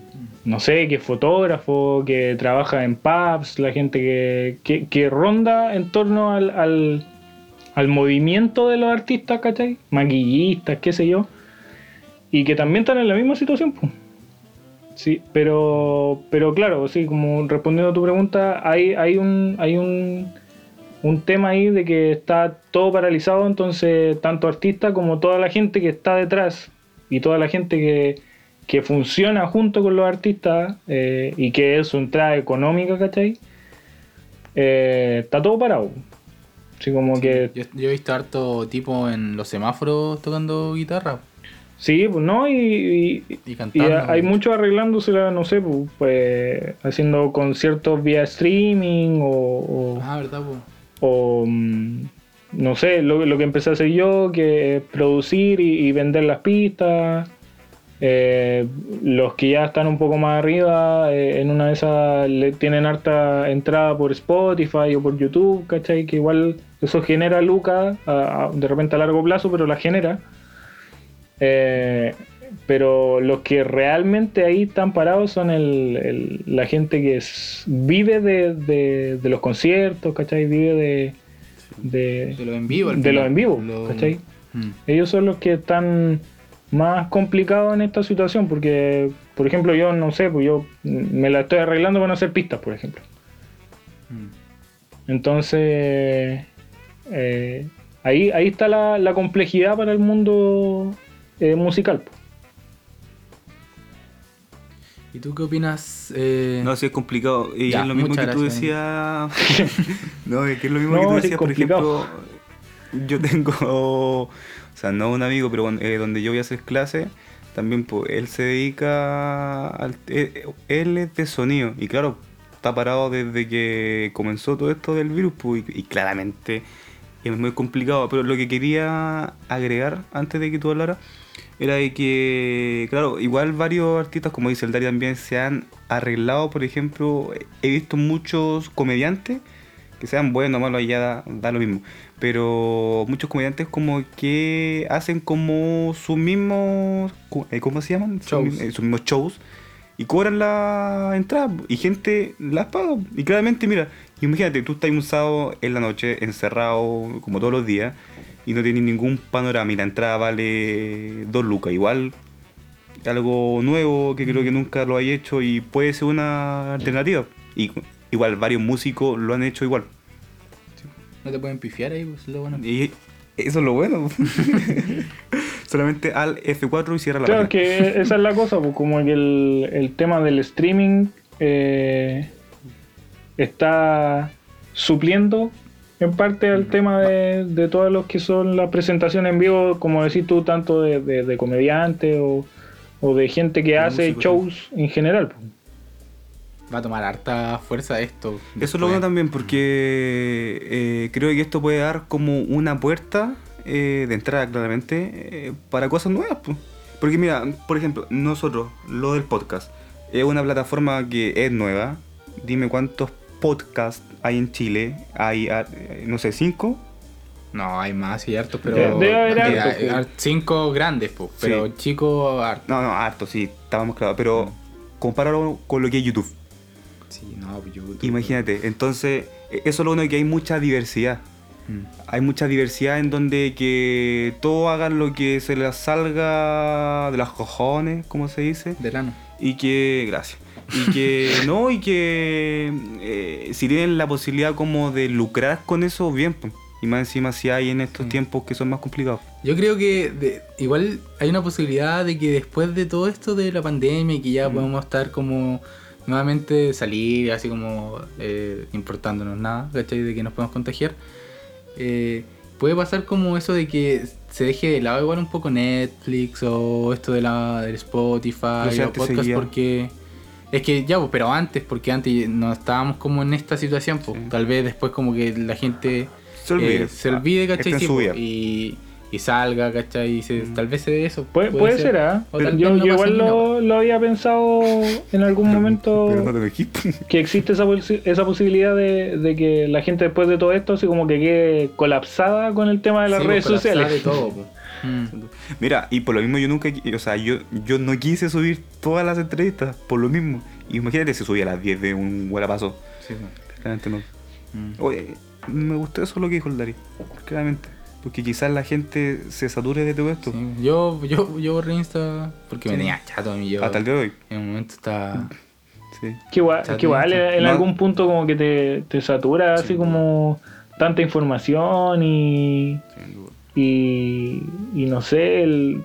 no sé, que es fotógrafo, que trabaja en pubs, la gente que, que, que ronda en torno al, al, al movimiento de los artistas, ¿cachai? Maquillistas, qué sé yo. Y que también están en la misma situación, pues. Sí, pero, pero claro, sí, como respondiendo a tu pregunta, hay, hay un, hay un, un tema ahí de que está todo paralizado, entonces tanto artista como toda la gente que está detrás y toda la gente que, que funciona junto con los artistas eh, y que es su entrada económica, ¿cachai? Eh, está todo parado. Así como que Yo, yo he visto harto tipo en los semáforos tocando guitarra sí, pues no, y, y- y y cantando. hay muchos arreglándosela, no sé, pues, pues, haciendo conciertos vía streaming o, o- Ah, ¿verdad? po? o, mm, no sé, lo, lo que empecé a hacer yo, que es producir y, vender las pistas. Eh, los que ya están un poco más arriba, eh, en una de esas le tienen harta entrada por Spotify o por YouTube, ¿cachai? Que igual eso genera lucas de repente a largo plazo, pero la genera. Eh, pero los que realmente ahí están parados son el, el- la gente que es- vive de, de- de los conciertos, ¿cachai? Vive de, de, De lo en vivo. de final. lo en vivo, Lo- ¿cachai? Mm. Ellos son los que están más complicados en esta situación porque, por ejemplo, yo no sé, pues yo me la estoy arreglando para no hacer pistas, por ejemplo. Mm. Entonces, eh, ahí, ahí está la, la complejidad para el mundo eh, musical. ¿Y tú qué opinas? eh, No, sí es complicado. Y Ya, es lo mismo que tú decías. no, es que es lo mismo No, que tú decías, por ejemplo. Yo tengo. O sea, no un amigo, pero eh, donde yo voy a hacer clases, también pues, él se dedica. Al, eh, él es de sonido. Y claro, está parado desde que comenzó todo esto del virus, pues, y, y claramente es muy complicado. Pero lo que quería agregar antes de que tú hablaras era de que, claro, igual varios artistas, como dice el Dari también, se han arreglado, por ejemplo, he visto muchos comediantes, que sean buenos o malos, ya da, da lo mismo, pero muchos comediantes como que hacen como sus mismos, eh, ¿cómo se llaman? Sus Shows. mi- eh, Sus mismos shows. Y cobran la entrada y gente las paga. Y claramente, mira, imagínate, tú estás un sábado en la noche encerrado como todos los días y no tienes ningún panorama y la entrada vale dos lucas. Igual algo nuevo que creo que nunca lo hay hecho y puede ser una alternativa. Y igual varios músicos lo han hecho igual. No te pueden pifiar ahí, pues lo bueno. Y eso es lo bueno. Solamente al F4 y cierra la Claro, página. que esa es la cosa, pues como que el, el tema del streaming eh, está supliendo en parte al tema de, de todos los que son las presentaciones en vivo, como decís tú, tanto de, de, de comediantes o, o de gente que hace shows en general. Va a tomar harta fuerza esto. Eso es lo bueno también porque eh, creo que esto puede dar como una puerta eh, de entrada claramente eh, para cosas nuevas. po. Porque mira, por ejemplo, nosotros, lo del podcast, es una plataforma que es nueva. Dime cuántos podcasts hay en Chile. Hay, ah, no sé, cinco. No, hay más y hartos, pero. Debe- haber de- pues. cinco grandes, pues, pero Sí. chicos, hartos. No, no, harto, sí, estábamos claros. Pero compáralo con lo que es YouTube. Sí, no, pues yo. Imagínate, entonces, e- eso es lo bueno que hay mucha diversidad. Mm. Hay mucha diversidad en donde que todos hagan lo que se les salga de las cojones, como se dice. De lano. Y que, gracias. Y que, no, y que eh, si tienen la posibilidad como de lucrar con eso, bien. pues. Y más encima si hay en estos Sí. tiempos que son más complicados. Yo creo que de- igual hay una posibilidad de que después de todo esto de la pandemia y que ya podemos estar como nuevamente salir así como eh, importándonos nada, ¿cachai? De que nos podemos contagiar. eh, puede pasar como eso de que se deje de lado igual un poco Netflix o esto de la del Spotify o podcast porque es que ya, pues, pero antes, porque antes no estábamos como en esta situación, pues, Sí. tal vez después como que la gente Se olvide. eh, se olvide, Ah, ¿cachai? Sí, vida. y, y salga, ¿cachai? Y se- Mm. tal vez se dé eso. Puede, puede ser, ¿ah? Yo, no igual lo, lo había pensado en algún momento Pero no te me quito. que existe esa, posi- esa posibilidad de, de que la gente después de todo esto así como que quede colapsada con el tema de las Sí, redes sociales. de todo, po. Mm. Mira, y por lo mismo yo nunca, o sea, yo, yo no quise subir todas las entrevistas, por lo mismo. Imagínate si subía a las 10 de un guarapazo. Sí, no. Mm. Oye, me gustó eso lo que dijo el Dari, claramente. Porque quizás la gente se sature de todo esto. Sí, Yo, yo, yo borré Insta porque me tenía chato a mí. Yo, Hasta el día de hoy. En un momento estaba. Sí. Que igual, que igual en No. algún punto como que te, te satura así como tanta información y, sin duda. Y, y no sé, el-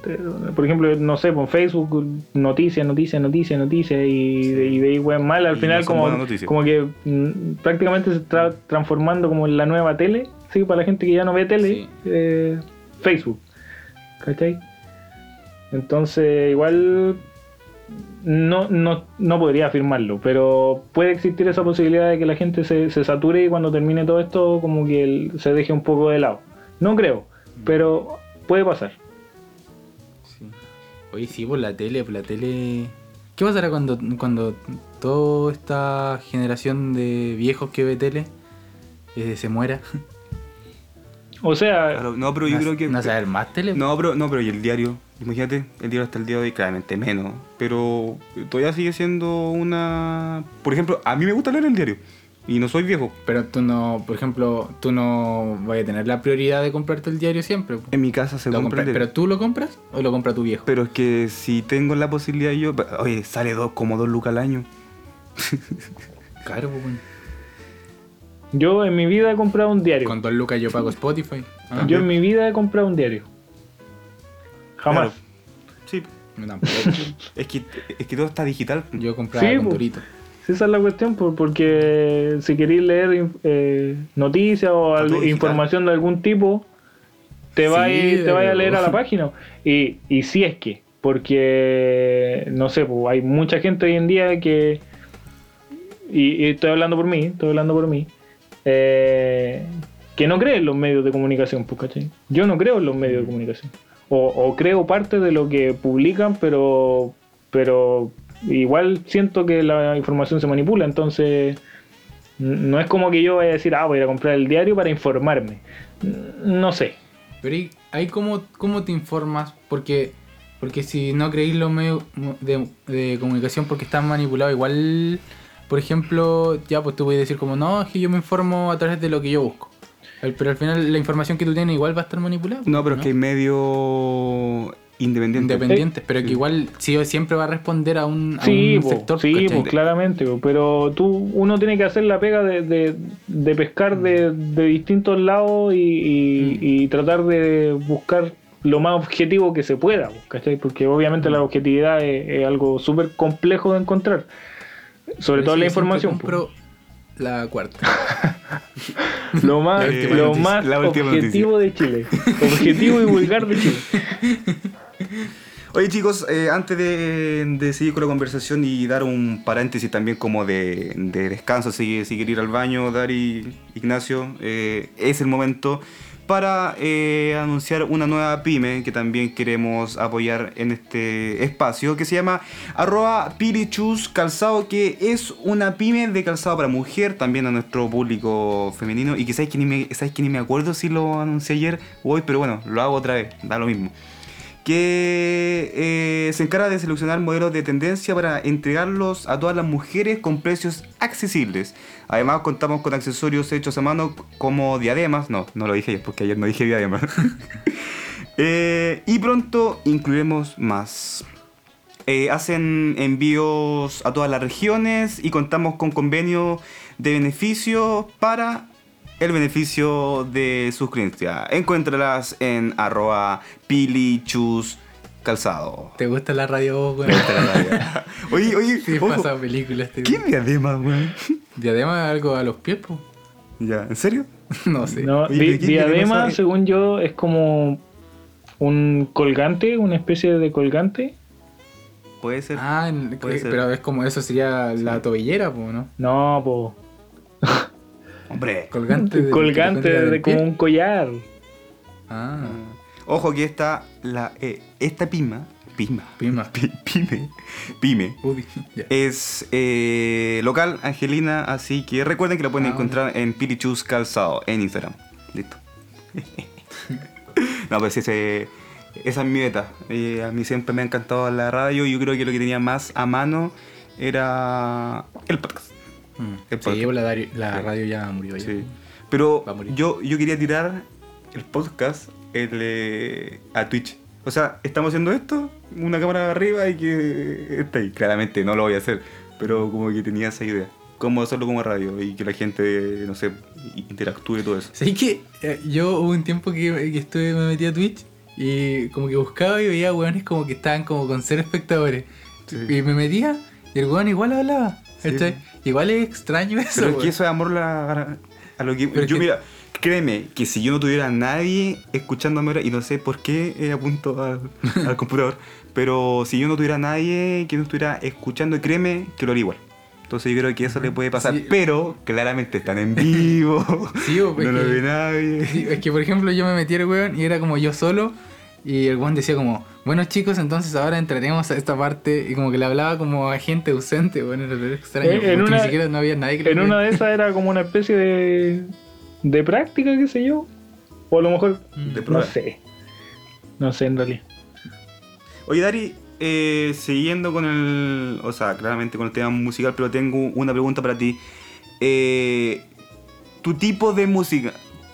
por ejemplo, no sé, por Facebook, noticias, noticias, noticias, noticias y, de- y veis weas mal, al Y final no como, como que mm, prácticamente se está transformando como en la nueva tele, sí, para la gente que ya no ve tele, Sí. eh, Facebook, ¿cachai? Entonces igual no, no, no podría afirmarlo, pero puede existir esa posibilidad de que la gente se, se sature y cuando termine todo esto como que el- se deje un poco de lado. No creo, pero puede pasar. Sí. Oye, sí, por la tele, por la tele. ¿Qué pasará cuando, cuando toda esta generación de viejos que ve tele eh, se muera? O sea, Claro, no, pero yo ¿No- creo que. ¿No se va a ver más tele? No, pero, no, pero y el diario. Imagínate, el diario hasta el día de hoy, claramente menos. Pero todavía sigue siendo una. Por ejemplo, a mí me gusta leer el diario. Y no soy viejo. Pero tú no, por ejemplo, tú no vas a tener la prioridad de comprarte el diario siempre. En mi casa se Lo compra el. ¿Pero tú lo compras o lo compra tu viejo? Pero es que si tengo la posibilidad yo. Oye, sale dos, como dos lucas al año. Claro, pues, bueno. yo en mi vida he comprado un diario. Con dos lucas yo pago Spotify. Ah, Yo en mi vida he comprado un diario. Jamás. Claro. Sí. yo tampoco. Es que, es que todo está digital. Yo compraba Sí, con. Dorito. Sí, Esa es la cuestión, por- porque si queréis leer eh, noticias o al- información de algún tipo, te Sí, vais te vais a leer a la página. Y, y si es que, porque, no sé, pues, hay mucha gente hoy en día que, y, y estoy hablando por mí, estoy hablando por mí, eh, que no cree en los medios de comunicación, pues, ¿cachai? Yo no creo en los medios de comunicación. O, o creo parte de lo que publican, pero, pero igual siento que la información se manipula, entonces no es como que yo vaya a decir, ah, voy a ir a comprar el diario para informarme. No sé. Pero ahí, ahí cómo, cómo te informas, porque porque si no creéis los medios de, de comunicación porque están manipulados, igual, por ejemplo, ya pues tú puedes decir como, no, es que yo me informo a través de lo que yo busco. Pero al final la información que tú tienes igual va a estar manipulada. No, pero es que hay medios independientes. Pero que igual sí, siempre va a responder a un, a Sí, un po, sector. sí po, claramente, po, pero tú uno tiene que hacer la pega de, de- de pescar de, de distintos lados y, y- y tratar de buscar lo más objetivo que se pueda, ¿cachai? Porque obviamente la objetividad es, es algo súper complejo de encontrar, sobre Pero todo sí, la información. la cuarta. Lo más, La última lo noticia, más la última objetivo de Chile, objetivo y vulgar de Chile. Oye chicos, eh, antes de, de seguir con la conversación y dar un paréntesis también como de, de descanso, si, si ir al baño, Dari, Ignacio, eh, es el momento. para eh, anunciar una nueva pyme que también queremos apoyar en este espacio que se llama arroba pirichus calzado que es una pyme de calzado para mujer también a nuestro público femenino y que sabes que ni me, que ni me acuerdo si lo anuncié ayer o hoy pero bueno lo hago otra vez da lo mismo que eh, se encarga de seleccionar modelos de tendencia para entregarlos a todas las mujeres con precios accesibles. Además contamos con accesorios hechos a mano como diademas, no, no lo dije ayer porque ayer no dije diademas. Eh, y pronto incluiremos más. Eh, hacen envíos a todas las regiones y contamos con convenio de beneficio para el beneficio de suscripción. Encuéntralas en arroba pilichus calzado. ¿Te gusta la radio, güey? oye, oye, Sí, ojo, pasa películas. Este ¿qué güey. diadema, weón? ¿Diadema algo a los pies, po? Ya, ¿en serio? no sé. No, Oye, di- ¿pero qué tiene diadema, según yo, es como un colgante, una especie de colgante. Puede ser. Ah, Puede ser. pero es como eso sería la tobillera, po, ¿no? No, po. Hombre. Colgante de, colgante de como un collar. Ah, Ojo que esta, la, eh, esta pima, pima, pima. pi- pyme, pyme, Udi. Ya. es eh, local, Angelina, así que recuerden que la pueden Ah, encontrar en Pirichus Calzado en Instagram. Listo. no, pues ese, esa es mi meta. Eh, a mí siempre me ha encantado la radio y yo creo que lo que tenía más a mano era el podcast. Mm. Sí, la, dari- la Sí. radio ya murió. Ya. Sí. Pero yo, yo quería tirar el podcast el, eh, a Twitch. O sea, estamos haciendo esto, una cámara arriba y que está ahí. Claramente no lo voy a hacer, pero como que tenía esa idea. Cómo hacerlo como radio y que la gente, no sé, interactúe y todo eso. ¿Sabes que eh, yo hubo un tiempo que, que estuve, me metí a Twitch y como que buscaba y veía weones como que estaban como con cero espectadores. Sí. Y me metía y el weón igual hablaba. Igual es extraño eso. Pero es que eso es amor la- a lo que... Pero yo que- mira, créeme, que si yo no tuviera a nadie escuchándome ahora, y no sé por qué eh, apunto al, al computador, pero si yo no tuviera a nadie que no estuviera escuchando, créeme que lo haría igual. Entonces yo creo que eso le puede pasar, Sí. pero claramente están en vivo, Sí, no lo que- ve nadie. Sí, es que por ejemplo yo me metí al weón y era como yo solo y el weón decía como, bueno chicos, entonces ahora entraremos a esta parte y como que le hablaba como a gente ausente, bueno, era extraño, Eh, en porque una- ni siquiera no había nadie que En una de esas era como una especie de, de práctica, qué sé yo. O a lo mejor, Mm. De no sé. No sé en realidad. Oye, Dari, eh, siguiendo con el. O sea, claramente con el tema musical, pero tengo una pregunta para ti. Eh, tu tipo de música,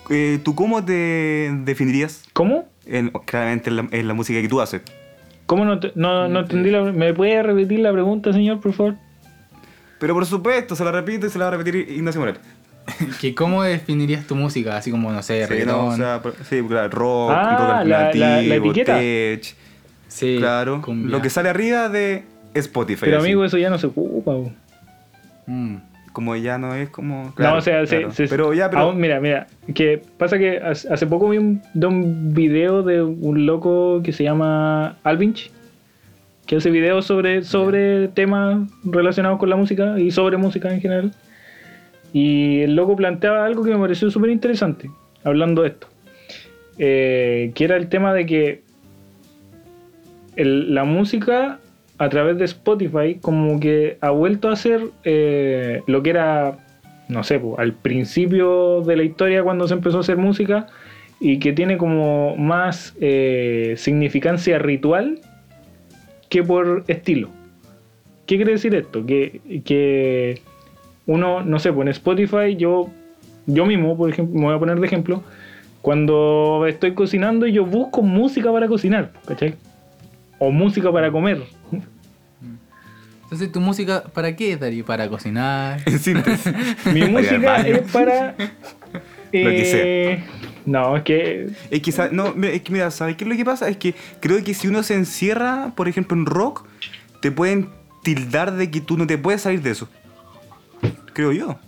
eh, ¿tú cómo te definirías? ¿Cómo? En, claramente en la, en la música que tú haces. ¿Cómo no, te- no, no entendí la ¿Me puede repetir la pregunta, señor, por favor? Pero por supuesto, se la repito y se la va a repetir Ignacio Morales. que ¿Cómo definirías tu música? Así como, no sé, Sí, reggaetón. no, o sea, sí, claro, rock, Ah, rock la- la- la alternativo, etiqueta. tech, Sí, claro. cumbia. Lo que sale arriba de Spotify. Pero así. amigo, eso ya no se ocupa. Mm. Como ya no es como. no, claro, o sea, se- claro. se- pero ya, pero. aún- mira, mira, que pasa que hace poco vi un, de un video de un loco que se llama Alvinch, que hace videos sobre, sobre temas relacionados con la música y sobre música en general. Y el loco planteaba algo que me pareció súper interesante, hablando de esto. Eh, que era el tema de que el- la música a través de Spotify como que ha vuelto a ser eh, lo que era, no sé, po, al principio de la historia cuando se empezó a hacer música y que tiene como más eh, significancia ritual que por estilo. ¿Qué quiere decir esto? Que, que uno, no sé, pues en Spotify yo, yo mismo, por ejemplo, me voy a poner de ejemplo, cuando estoy cocinando yo busco música para cocinar, ¿cachai? O música para comer. Entonces, ¿tu música para qué, Darío? ¿Para cocinar? En síntesis. Mi música es para... que sea. eh, No, es que... Es que, no, mira, es que mira, ¿sabes qué es lo que pasa? Es que creo que si uno se encierra, por ejemplo, en rock, te pueden tildar de que tú no te puedes salir de eso. Creo yo.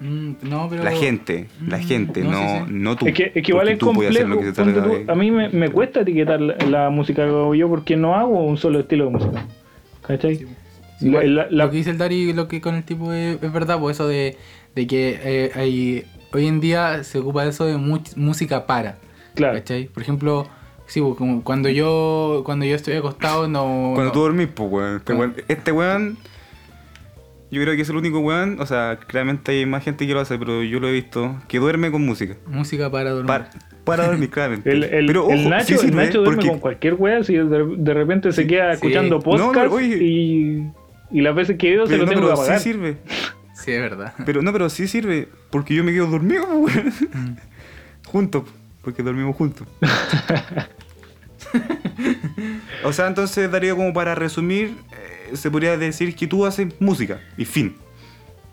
Mm, no, pero... La gente, la Mm, gente, no, no, sí, sí. no tú. Es que, es que igual es complejo. lo que tú, de- a mí me, me cuesta etiquetar la, la música que hago yo porque no hago un solo estilo de música. ¿Cachai? Sí, Igual, La- la- lo que dice el Dari, lo que con el tipo es, es verdad, pues eso de, de que eh, hay, hoy en día se ocupa eso de mu- música para. Claro. ¿Cachai? Por ejemplo, sí, pues, como cuando yo cuando yo estoy acostado no... Cuando no- tú dormís, pues, weón. Este, weón. este weón. Yo creo que es el único weón. O sea, claramente hay más gente que lo hace, pero yo lo he visto. Que duerme con música. Música para dormir. Para, para dormir, claramente. El, el- pero el ojo, Nacho, sí el sirve, Nacho duerme porque- con cualquier wea, si de, de repente se queda sí. escuchando No, podcast pero, oye. y, y las veces que veo se lo no, tengo pero que apagar. sí sirve. Sí, es verdad. Pero no, pero sí sirve. Porque yo me quedo dormido, weón. Juntos. Porque dormimos juntos. o sea, entonces daría como para resumir, eh, se podría decir que tú haces música y fin.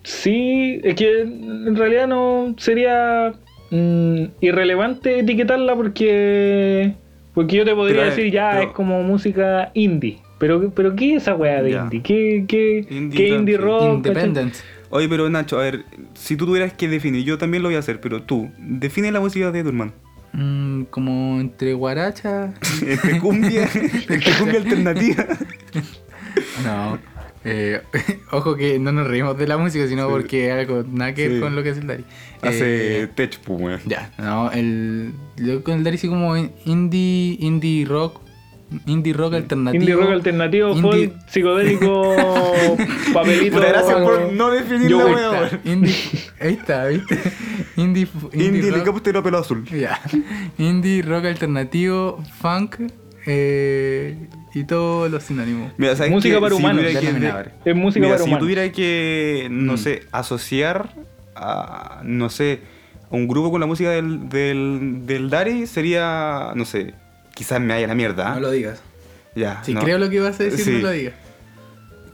Sí, es que en realidad no sería mm, irrelevante etiquetarla porque porque yo te podría Pero, eh, decir ya pero- es como música indie. Pero, pero ¿qué es esa weá de Ya. indie? ¿Qué, qué, Indie qué indie rock? Independent. Oye, pero Nacho, a ver, si tú tuvieras que definir, yo también lo voy a hacer, pero tú, define la música de tu hermano. Mm, como entre guaracha. Entre cumbia, entre cumbia alternativa. No. Eh, ojo que no nos reímos de la música, sino Sí. porque algo nada que ver Sí. con lo que es el Dari. Hace Eh, tech, pues, ya, no, el, yo con el Dari sí como indie, indie rock, indie rock alternativo. Indie rock alternativo, Indie- folk, psicodélico, papelito. Puta, gracias por no definir la weá, Ahí weón. está, indie, ahí está, ¿viste? Indie, indie, Indie rock, helicóptero pelo azul. ya. indie rock alternativo, funk eh, y todos los sinónimos. Mira, ¿sabes Música qué? para Si humanos. tuviera que- Denominadores. Es música Mira, para si humanos. tuviera que, no Mm. sé, asociar a, no sé, a un grupo con la música del, del, del Dari, sería, no sé, quizás me haya la mierda. No lo digas. Ya, Si no. creo lo que vas a decir, Sí. no lo digas.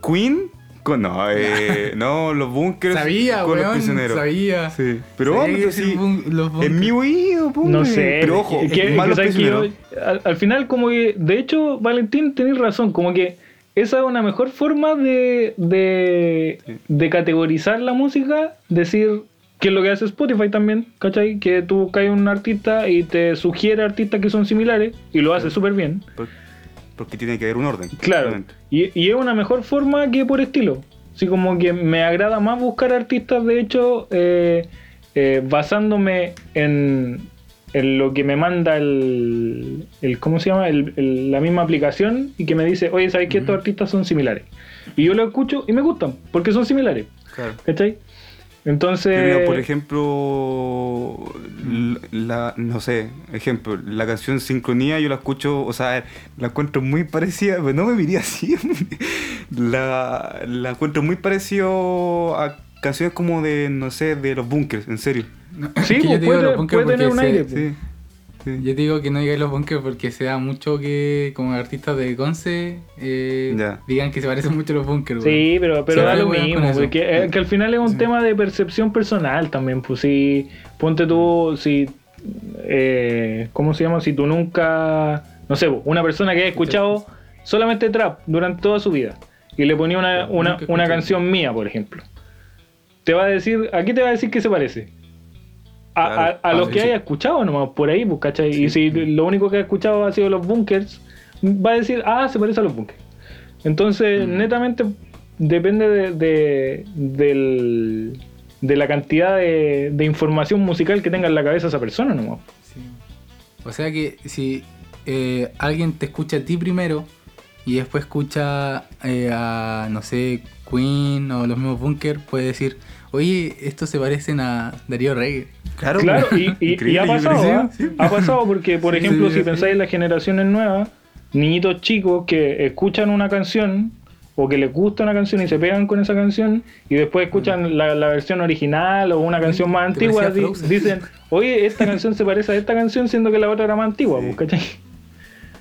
Queen, con, no, eh, no, los bunkers Sabía, con los prisioneros. sabía. Sí, pero Sabía decir sí, bun- los en mi oído, pues, No sé, pero ojo, que, yo- al, al final como que, de hecho, Valentín, tenés razón, como que esa es una mejor forma de, de, Sí. de categorizar la música, decir que es lo que hace Spotify también, ¿cachai? Que tú buscas un artista y te sugiere artistas que son similares y lo hace súper bien. Por- Porque tiene que haber un orden. Claro. Y, y es una mejor forma que por estilo. Así como que me agrada más buscar artistas, de hecho, eh, eh, basándome en, en lo que me manda el, el ¿cómo se llama? El- el- la misma aplicación y que me dice, oye, ¿sabes que estos artistas son similares? Y yo lo escucho y me gustan, porque son similares. Claro. ¿Cachai? Entonces... Yo, por ejemplo, la, no sé, ejemplo, la canción Sincronía yo la escucho, o sea, la encuentro muy parecida, pero no me diría así. la, la encuentro muy parecido a canciones como de, no sé, de los bunkers, en serio. Sí, Es que yo pues, puede- los bunkers puede tener un se- aire, pues. Sí. Sí. Yo te digo que no digáis los bunkers porque se da mucho que como artistas de Conce eh, digan que se parecen mucho a los bunkers. Sí, pero, pero da lo mismo, porque eh, que al final es un tema de percepción personal también, pues si, ponte tú, si, eh, ¿cómo se llama? Si tú nunca, no sé, una persona que haya escuchado solamente trap durante toda su vida y le ponía una, una, una canción mía, por ejemplo, te va a decir, ¿a qué te va a decir que se parece? A, Claro. a, a Ah, los sí, que sí. haya escuchado nomás, por ahí, pues, ¿cachai? Y si lo único que ha escuchado ha sido los bunkers, va a decir, ah, se parece a los bunkers. Entonces, Mm. netamente depende de, de, del- de la cantidad de, de información musical que tenga en la cabeza esa persona nomás. Sí. O sea que si eh, alguien te escucha a ti primero y después escucha eh, a, no sé, Queen o los mismos Bunker, puede decir, oye, estos se parecen a Darío Rey. Claro, Claro, y, y- y Increíble, ha pasado, ¿ah? sí. ha pasado porque, por Sí, ejemplo, sí, si sí. pensáis en las generaciones nuevas, niñitos chicos que escuchan una canción o que les gusta una canción y se pegan con esa canción y después escuchan la, la versión original o una canción más Te antigua, di- dicen, oye, esta canción se parece a esta canción siendo que la otra era más antigua, Sí. pues, ¿cachai?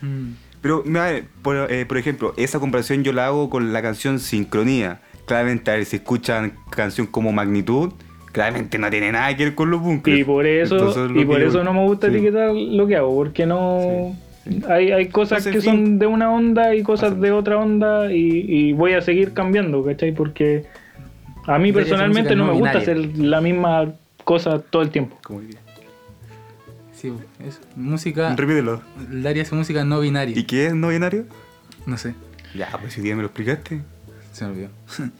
Mm. Pero, mira, eh, por, eh, por ejemplo, esa comparación yo la hago con la canción Sincronía. Claramente, a ver, si escuchan canción como Magnitud, claramente no tiene nada que ver con los bunkers. Y por eso, Entonces, y por yo- eso no me gusta sí. etiquetar lo que hago, porque no hay, hay cosas Entonces, que son de una onda y cosas de otra onda y, y voy a seguir cambiando, ¿cachai? Porque a mí personalmente no no me gusta hacer la misma cosa todo el tiempo. Como diría. Sí, eso. Música. Repítelo. Darío hace música no binaria. ¿Y qué es no binario? No sé, Ya, pues si día me lo explicaste. se me olvidó.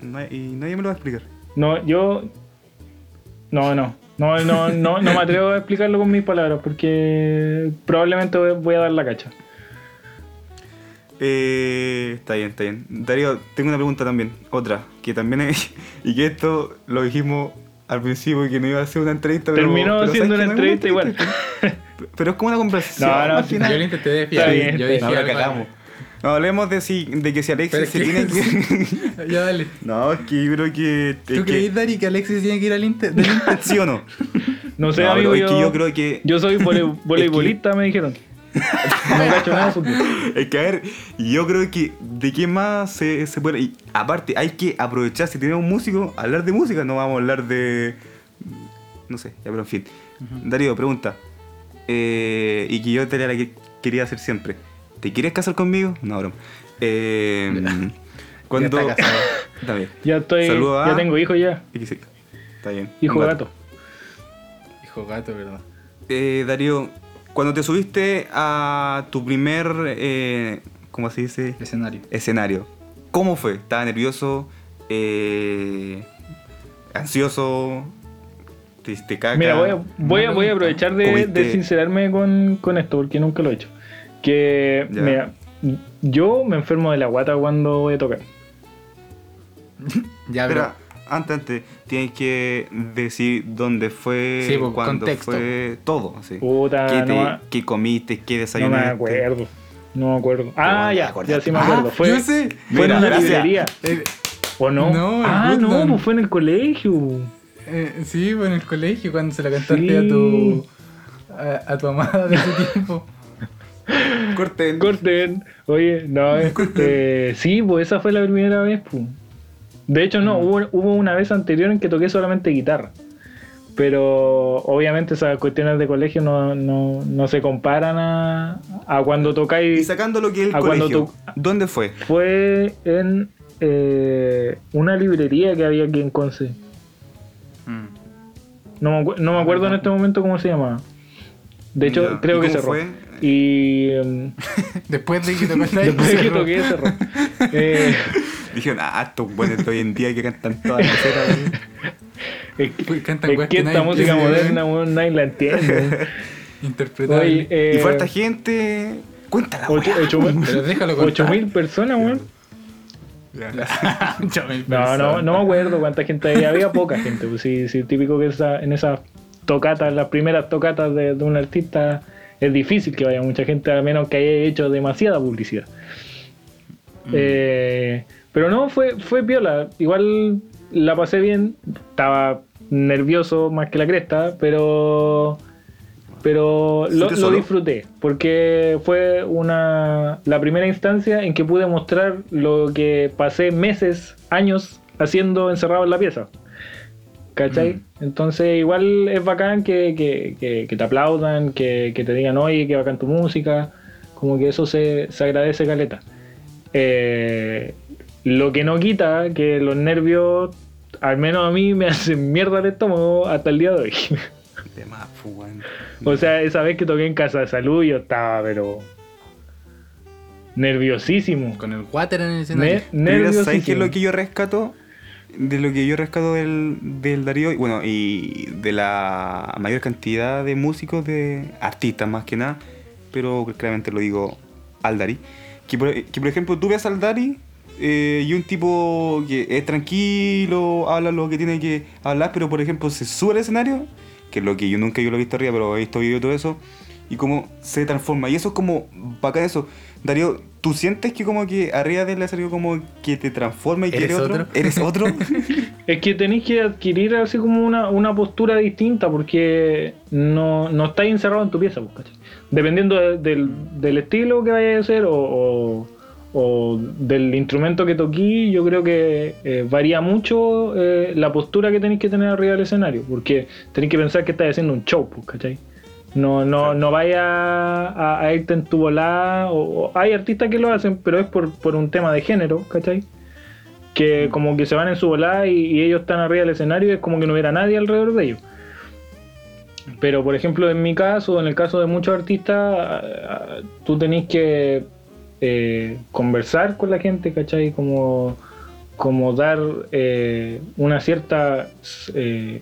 Y nadie me lo va a explicar. No, yo... No, no. No, no, no, no me atrevo a explicarlo con mis palabras porque probablemente voy- a dar la cacha. Eh, está bien, está bien. Darío, tengo una pregunta también, otra, que también es, y que esto lo dijimos al principio y que no iba a ser una entrevista, Terminó pero siendo ¿sabes una no entrevista igual. Pero, es como una conversación. No, no. Yo lo intenté desviar. Yo dije No. No, hablemos de, si, de que si Alexis se que- tiene que... ya dale. no, es que yo creo que... es ¿Tú que- crees, Dari, que Alexis tiene que ir al Inter? del Inter? ¿Sí o no? No sé, No, amigo, pero es yo, que yo creo que... yo soy vole- voleibolista, me dijeron. No cacho nada de fútbol. Es que a ver, yo creo que de qué más se, se puede. Y aparte, hay que aprovechar, si tenemos músico, hablar de música, no vamos a hablar de. No sé, ya, pero en fin. Darío, pregunta. Eh, y que yo te la que quería hacer siempre. ¿Te quieres casar conmigo? No, broma. Eh, cuando. Ya está bien. Ya estoy, a- ya tengo hijo ya. Está bien. Hijo Un gato. Hijo gato, ¿verdad? Eh, Darío, cuando te subiste a tu primer. Eh, ¿Cómo se dice? Escenario. escenario. ¿Cómo fue? ¿Estaba nervioso? Eh, ¿Ansioso? ¿Te, te caca? Mira, voy a, voy a, voy aprovechar de, de sincerarme con, con esto, porque nunca lo he hecho. Que, Ya. mira, yo me enfermo de la guata cuando voy a tocar. Ya, pero. Espera, antes, antes, tienes que decir dónde fue, Sí, pues, cuándo contexto. fue, todo. así. Puta, ¿Qué, te- no qué comiste? ¿Qué No desayunaste? me acuerdo. No me acuerdo. Ah, ya, ya sí me Ah, acuerdo. Fue, yo sé. fue en una gracias. librería. Eh, ¿O no? No, ah, no, pues fue en el colegio. eh, sí, pues en el colegio, cuando se la cantaste Sí. a tu. A, a tu amada de ese tiempo. Corten. Corten. Oye, no, eh, sí, pues esa fue la primera vez. Pues. De hecho, Mm. no, hubo, hubo una vez anterior en que toqué solamente guitarra. Pero obviamente esas cuestiones de colegio no, no, no se comparan a, a cuando Y tocáis. sacando lo que es el ¿A cuándo colegio, ¿dónde fue? Fue en eh, una librería que había aquí en Conce. Mm. No me, no me acuerdo en este momento cómo se llamaba. De hecho, Ya. creo ¿Y que cerró. fue? Y em, Después de que tocaste ahí, después de que cerró. toqué, cerró. Eh, Dijeron, ah, estos buenos de hoy en día que cantan todas las caseras. es que, Uy, cantan es que esta música moderna, weón, nadie la entiende. Interpretable. Eh, y falta gente. Cuéntala, ocho- weá. ocho mil- Pero déjalo contar. ocho mil personas, weón. No, no, personas. no me acuerdo cuánta gente había. Había poca gente. Pues sí, sí, típico que esa, en esas tocatas, las primeras tocatas de, de un artista, es difícil que vaya mucha gente, a menos que haya hecho demasiada publicidad. Mm. Eh, pero no, fue, fue piola. Igual la pasé bien. Estaba nervioso más que la cresta, pero pero lo, ¿Fuiste lo disfruté porque fue una la primera instancia en que pude mostrar lo que pasé meses, años haciendo encerrado en la pieza. ¿Cachai? Mm. Entonces igual es bacán que, que- que- que te aplaudan, que, que te digan, oye, que bacán tu música. Como que eso se, se agradece caleta. Eh, lo que no quita que los nervios, al menos a mí, me hacen mierda el estómago hasta el día de hoy. De más. O sea, esa vez que toqué en Casa de Salud yo estaba, pero... Nerviosísimo. Con el water en el escenario. Ne- Pero ¿Sabes qué es nerviosísimo. lo que yo rescato? De lo que yo rescato del, del Darío, bueno, y de la mayor cantidad de músicos, de artistas más que nada, pero claramente lo digo al Dari, que por, que por ejemplo tú ves al Dari eh, y un tipo que es tranquilo, habla lo que tiene que hablar, pero por ejemplo se sube al escenario, que es lo que yo nunca yo lo he visto arriba, pero he visto videos y todo eso, y cómo se transforma. Y eso es como bacán eso. Darío, ¿tú sientes que como que arriba del escenario como que te transforma y que ¿Eres otro? otro? ¿Eres otro? Es que tenéis que adquirir así como una, una postura distinta porque no, no estáis encerrado en tu pieza, pues, ¿cachai? Dependiendo de- del, del estilo que vayas a hacer o, o- o del instrumento que toquí, yo creo que eh, varía mucho eh, la postura que tenéis que tener arriba del escenario, porque tenéis que pensar que estáis haciendo un show, pues, ¿cachai? No, no, no vaya a, a irte en tu volada, o, o hay artistas que lo hacen, pero es por, por un tema de género, ¿cachai? que como que se van en su volada y, y ellos están arriba del escenario y es como que no hubiera nadie alrededor de ellos. Pero por ejemplo en mi caso, en el caso de muchos artistas, tú tenés que eh, conversar con la gente, ¿cachai? Como, como dar eh, una cierta eh,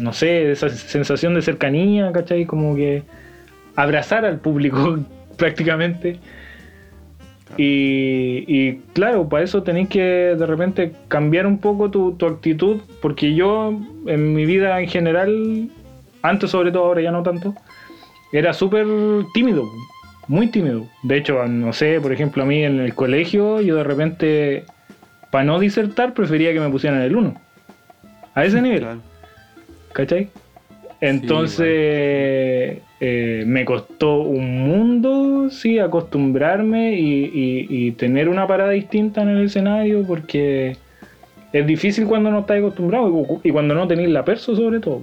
no sé, esa sensación de cercanía, ¿cachai? Como que abrazar al público prácticamente. Y, y, claro, para eso tenéis que de repente cambiar un poco tu, tu, actitud, porque yo en mi vida en general, antes sobre todo, ahora ya no tanto, era súper tímido, muy tímido. De hecho, no sé, por ejemplo, a mí en el colegio, yo de repente, para no disertar, prefería que me pusieran el 1. A ese nivel. Claro. ¿Cachai? Entonces, eh, me costó un mundo, sí, acostumbrarme y, y, tener una parada distinta en el escenario porque es difícil cuando no estás acostumbrado y cuando no tenéis la perso sobre todo.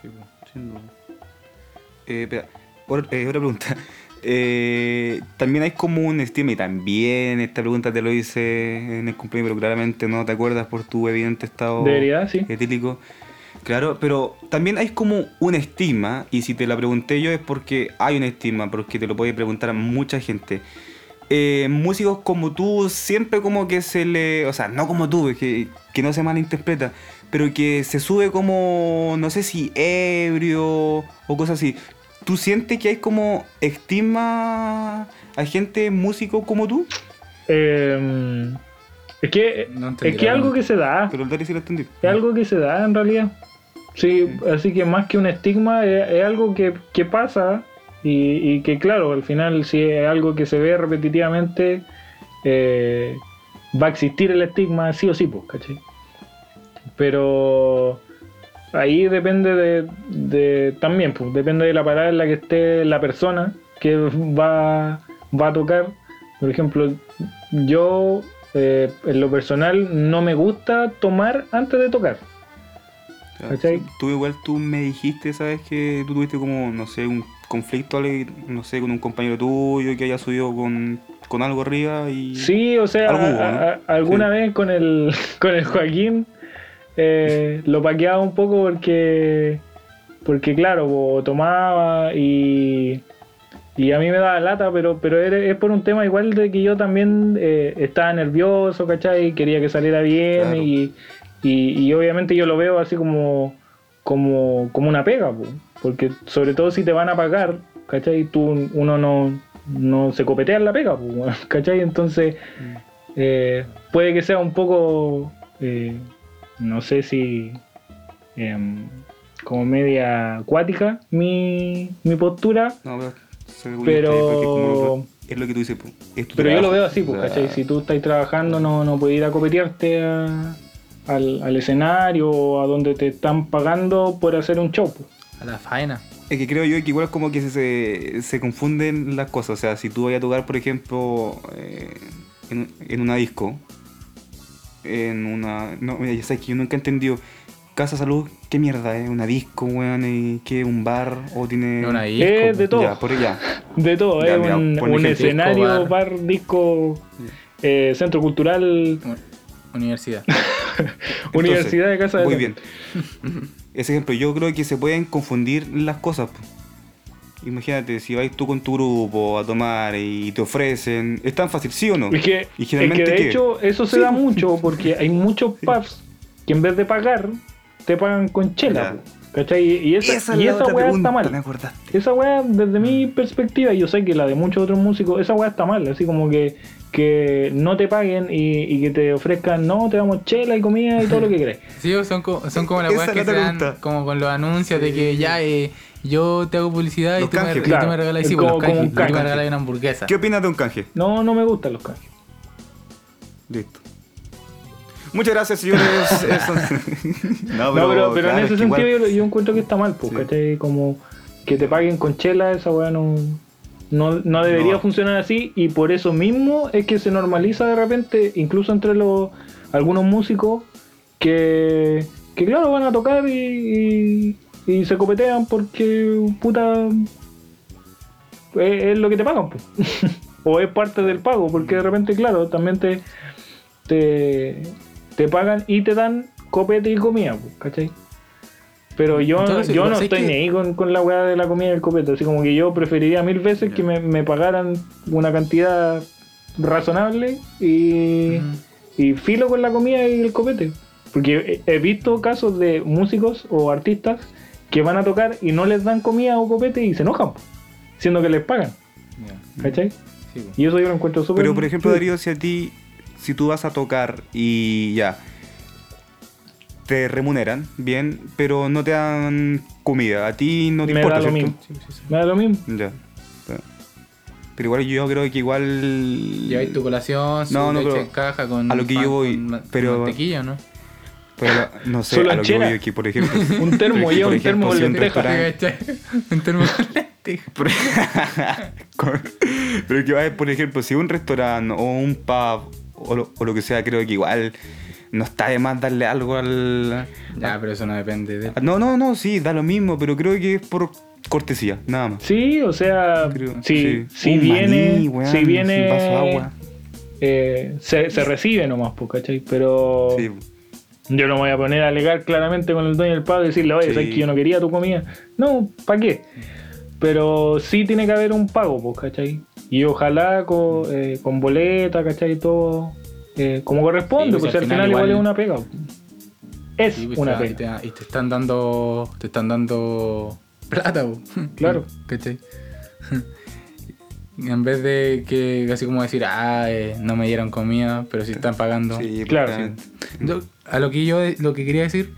Sí, sin duda. Eh, espera, otra, eh, otra pregunta. Eh, también hay como un estima y también esta pregunta te lo hice en el cumpleaños, pero claramente no te acuerdas por tu evidente estado Debería, sí. etílico. Claro, pero también hay como un estigma, y si te la pregunté yo es porque hay un estigma, porque te lo puede preguntar a mucha gente. Eh, músicos como tú, siempre como que se le. O sea, no como tú, que, que no se malinterpreta, pero que se sube como, no sé si ebrio o cosas así. ¿Tú sientes que hay como estigma a gente músico como tú? Eh, es que es que algo que se da. Pero el Dari sí lo entendí. Es algo que se da en realidad. Sí, así que más que un estigma, es, algo que, pasa y, que claro, al final si es algo que se ve repetitivamente, eh, va a existir el estigma sí o sí, pues, ¿cachai? Pero ahí depende de, también, pues, depende de la parada en la que esté la persona que va, va a tocar. Por ejemplo, yo eh, en lo personal no me gusta tomar antes de tocar. Tú igual tú me dijiste, ¿sabes? Que tú tuviste como, no sé, un conflicto, no sé, con un compañero tuyo que haya subido con, algo arriba y... Sí, o sea, alguna vez con el, con el Joaquín eh, lo paqueaba un poco porque, porque claro, tomaba y, y a mí me daba lata, pero, pero es por un tema igual de que yo también eh, estaba nervioso, ¿cachai? Quería que saliera bien y y, obviamente yo lo veo así como, como, como una pega, porque sobre todo si te van a pagar, ¿cachai? Tú, uno no, no se copetea en la pega, ¿cachai? Entonces mm. eh, puede que sea un poco, eh, no sé si em, como media acuática mi, mi postura, no, pero... Es lo que tú dices, pero yo lo veo así, pues, ¿cachai? Si tú estás trabajando no, no puedes ir a copetearte a, al, escenario o a donde te están pagando por hacer un show. A la faena. Es que creo yo que igual es como que se, se confunden las cosas. O sea, si tú vas a tocar, por ejemplo, eh, en, una disco, en una. No, mira, ya sabes que yo nunca he entendido. Casa Salud, ¿qué mierda es? ¿Una disco, weón? ¿Qué? ¿Un bar? ¿O tiene.? una disco. Es de todo. Ya, por allá. De todo, es un, escenario, bar. disco, eh, centro cultural. Universidad. Universidad de Casa de Muy bien. Ese ejemplo, yo creo que se pueden confundir las cosas. Imagínate, si vais tú con tu grupo a tomar y te ofrecen, es tan fácil, ¿sí o no? Es que, de hecho eso se da mucho porque hay muchos pubs que en vez de pagar, te pagan con chela. ¿Cachai? Y esa, esa, y esa weá está mal. Esa weá, desde mi perspectiva, y yo sé que la de muchos otros músicos, esa weá está mal. Así como que que no te paguen y, que te ofrezcan, no, te damos chela y comida y todo lo que querés. Sí, son, son como las weas que se dan como con los anuncios de que ya eh, yo te hago publicidad y tú, me, me, regalas sí, como, pues, los canjes, me regalas una hamburguesa. ¿Qué opinas de un canje? No, no me gustan los canjes. Listo. Muchas gracias, señores. no, pero, pero, en ese sentido yo, yo, encuentro que está mal, porque Como que te paguen con chela, esa weá no... No, no debería funcionar así y por eso mismo es que se normaliza de repente, incluso entre los algunos músicos que, que claro, van a tocar y, y, se copetean porque puta es, lo que te pagan. o es parte del pago, porque de repente, claro, también te, te, te pagan y te dan copete y comida, ¿cachai? Pero yo, yo no estoy ni ahí con, la weá de la comida y el copete. Así como que yo preferiría mil veces que me, pagaran una cantidad razonable y, y filo con la comida y el copete. Porque he he visto casos de músicos o artistas que van a tocar y no les dan comida o copete y se enojan, siendo que les pagan. Ya. ¿Cachai? Sí. Y eso yo lo encuentro súper. Pero por ejemplo. Darío, si a ti, si tú vas a tocar y ya, te remuneran bien, pero no te dan comida, a ti no te Me importa, da lo ¿cierto? mismo. Sí, sí, sí. Me da lo mismo. Ya. Pero igual yo creo que igual... Lleváis tu colación, su No, no, leche en caja con a lo que yo voy, pero- mantequilla, ¿no? Pero no sé, Solo a lo que voy aquí, por ejemplo. Un termo, por un termo con lentejas. Un termo con lentejas. Pero que va por ejemplo, si un restaurante o un pub o lo, o lo que sea, creo que igual no está de más darle algo al... Ya, pero eso no depende de. No, no, no, sí, da lo mismo, pero creo que es por cortesía, nada más. Sí, o sea, Creo- si, sí. si Un viene, maní, si viene, un vaso de agua. eh, se, se recibe nomás, pues, ¿cachai? Pero Sí, yo no me voy a poner a alegar claramente con el dueño del pub y decirle, oye, Sí. ¿sabes que yo no quería tu comida? No, ¿para qué? Pero sí tiene que haber un pago, pues, ¿cachai? Y ojalá con, eh, con boleta, ¿cachai? Todo eh, como corresponde, Sí, pues, pues, al final, igual, es una pega. Es Sí, pues, una claro, y, pega. te, y te están dando. Te están dando plata, po. Claro. ¿Cachai? En vez de que así como decir, ah, eh, no me dieron comida, pero sí están pagando. sí, Claro, claramente. Yo- a lo que yo lo que quería decir,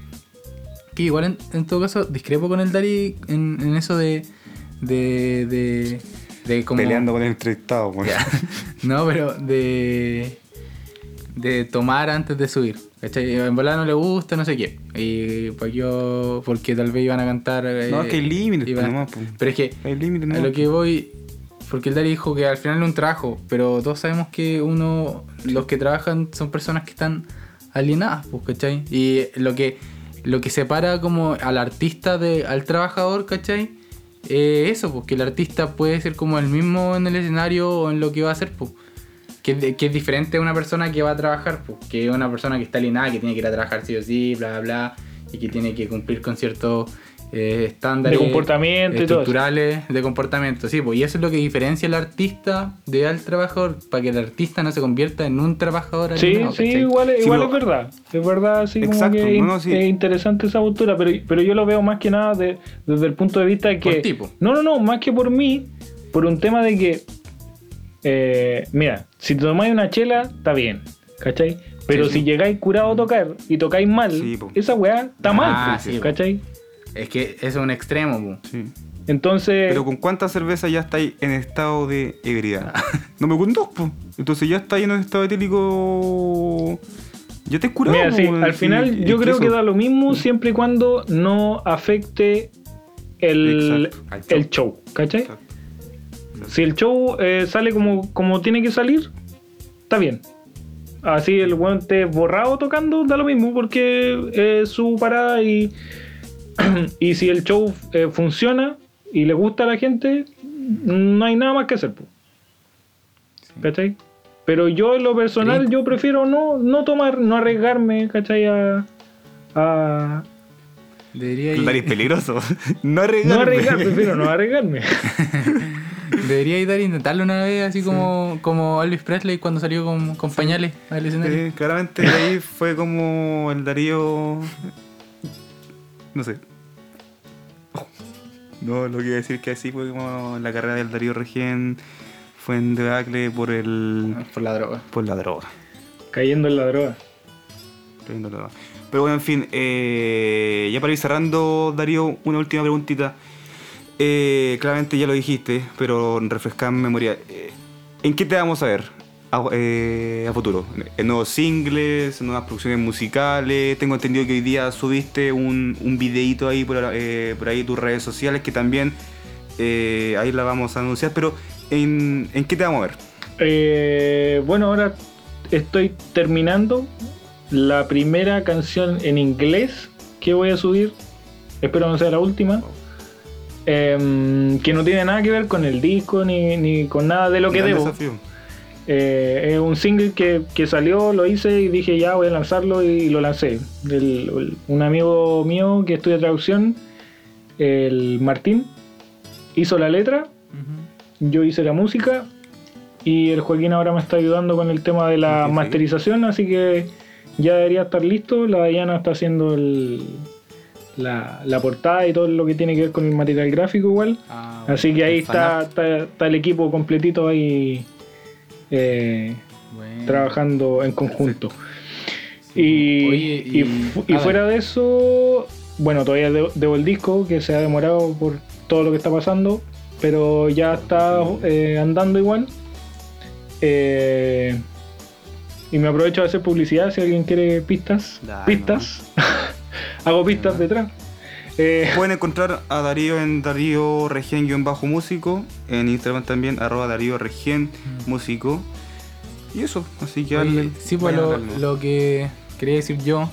que igual en, en todo caso discrepo con el Dari en, en eso de. de. de. de como. Peleando con el entrevistado. Ya. No, pero de. De tomar antes de subir. ¿Cachai? En volar no le gusta, no sé qué. Y pues yo. porque tal vez iban a cantar. No, eh, es que hay límites, iban- pues, pues. Pero es que. Hay límites, A lo que voy. Porque el Dari dijo que al final es un trabajo, pero todos sabemos que uno, los que trabajan son personas que están alienadas, pues, ¿cachai? Y lo que, lo que separa como al artista de, al trabajador, ¿cachai? Eh, eso, pues, que el artista puede ser como el mismo en el escenario o en lo que va a hacer, pues. Que, es de- que es diferente a una persona que va a trabajar, pues, que una persona que está alienada, que tiene que ir a trabajar sí o sí, bla, bla, bla, y que tiene que cumplir con ciertos eh, estándares De comportamiento y todo estructurales de comportamiento, sí, pues, y eso es lo que diferencia al artista de al trabajador, para que el artista no se convierta en un trabajador Sí, alienado, sí, ¿cachai? igual, Sí, igual pero- es verdad. Es verdad, sí, como Exacto, que es, no, no, sí. es interesante esa postura, pero, pero yo lo veo más que nada de- desde el punto de vista de que... Por tipo. No, no, no, más que por mí, por un tema de que... eh, mira, si te tomáis una chela, está bien, ¿cachai? Pero Sí, si sí. llegáis curado a tocar y tocáis mal, Sí, po. esa weá está Ah, mal, pues, sí, po. ¿cachai? Es que eso es un extremo, pues. Sí. Entonces... Pero con cuántas cervezas ya estáis en estado de ebriedad. no me con dos, pues. Entonces ya estáis en un estado etílico. Ya te curado. Mira, sí, al sí, final yo creo eso- que da lo mismo siempre y cuando no afecte el, Exacto, al show. el show, ¿cachai? Exacto. Si el show eh, sale como, como tiene que salir, está bien. Así el weón esté borrado tocando, da lo mismo porque es su parada y, y si el show eh, funciona y le gusta a la gente, no hay nada más que hacer. ¿Cachai? Pero yo en lo personal, Sí. yo prefiero no, no tomar, no arriesgarme, ¿cachai? A, a- Debería es peligroso. no no arriesgarme. arriesgarme, prefiero no arriesgarme. debería ir a intentarlo una vez, así como, como Elvis Presley cuando salió con, con pañales al escenario. Sí, claramente de ahí fue como el Darío. No sé. No, lo que iba a decir que así fue como la carrera del Darío Regen fue en debacle por el. Por la droga. por la droga. Cayendo en la droga. Tremendo droga. Pero bueno, en fin, eh, ya para ir cerrando, Darío, una última preguntita. Eh, claramente ya lo dijiste, pero refrescar memoria. Eh, ¿En qué te vamos a ver a, eh, a futuro? ¿En nuevos singles? ¿En nuevas producciones musicales? Tengo entendido que hoy día subiste un, un videíto ahí por, eh, por ahí tus redes sociales que también ahí la vamos a anunciar. Pero ¿en, en qué te vamos a ver? Eh, bueno, ahora estoy terminando la primera canción en inglés que voy a subir. Espero no sea la última. Em, que no tiene nada que ver con el disco ni, ni con nada de lo que debo. Eh, es un single que, que salió, lo hice y dije ya voy a lanzarlo y lo lancé. El- el- un amigo mío que estudia traducción, el Martín, hizo la letra yo hice la música y el Joaquín ahora me está ayudando con el tema de la masterización, así que ya debería estar listo. La Diana está haciendo el, la, la portada y todo lo que tiene que ver con el material gráfico igual. Ah, bueno. Así que ahí está, está, está el equipo completito ahí eh, Bueno. trabajando en conjunto. Y, Oye, y- y fu- y fuera de eso, bueno, todavía de- debo el disco que se ha demorado por todo lo que está pasando, pero ya está eh, andando igual. Eh, y me aprovecho de hacer publicidad si alguien quiere pistas. Pistas. Hago pistas detrás. Eh, Pueden encontrar a Darío en Darío Regen-Bajo Músico, en Instagram también, arroba Darío Regen Músico. Y eso, así que Oye, sí, pues lo, que quería decir yo.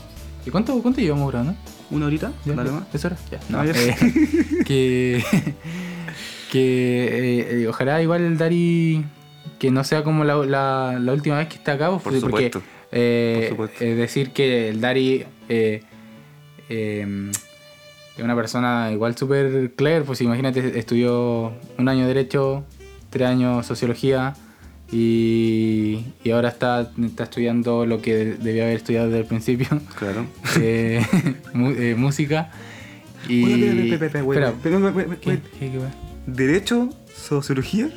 ¿Y cuánto, cuánto llevamos grabando? ¿Una horita? ¿Ya? Dale más. ¿Es hora? Ya. No, No, ya. eh, que que eh, eh, ojalá igual el Dari que no sea como la, la, la última vez que está acá, pues, Por porque supuesto. eh, Por supuesto. eh, decir que el Dari eh, eh, es una persona igual súper clever, pues imagínate, estudió un año Derecho, tres años Sociología y, y ahora está, está estudiando lo que debía haber estudiado desde el principio, Claro. eh, eh, música. Y... ¿Derecho? ¿Sociología?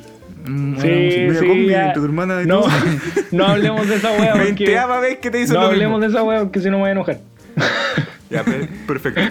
Mm, Sí, bueno, música. Media sí, combi ya. entre tu hermana y no, tú. no hablemos de esa wea porque. Vez que te hizo No hablemos mismo. de esa wea porque si no me voy a enojar. Ya, pe- perfecto.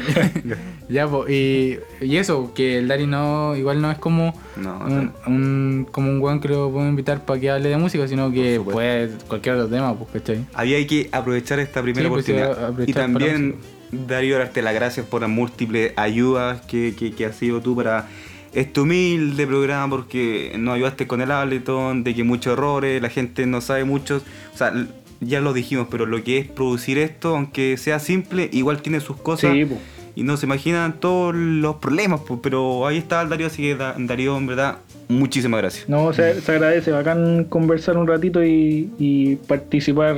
Ya. Ya, po, y, y eso, que el Dari no, igual no es como No, un, un- como un weón que lo puedo invitar para que hable de música, sino que puede cualquier otro tema, pues, ¿cachai? Había que aprovechar esta primera Sí, pues, oportunidad. y también, Darío, darte las gracias por las múltiples ayudas que, que, que has sido tú para este humilde programa, porque nos ayudaste con el Ableton, de que muchos errores, la gente no sabe mucho. O sea, l- ya lo dijimos, pero lo que es producir esto, aunque sea simple, igual tiene sus cosas. Sí. Y no se imaginan todos los problemas, pues, pero ahí está el Darío, así que Da- Darío, en verdad, muchísimas gracias. No, se, se agradece, bacán conversar un ratito y, y participar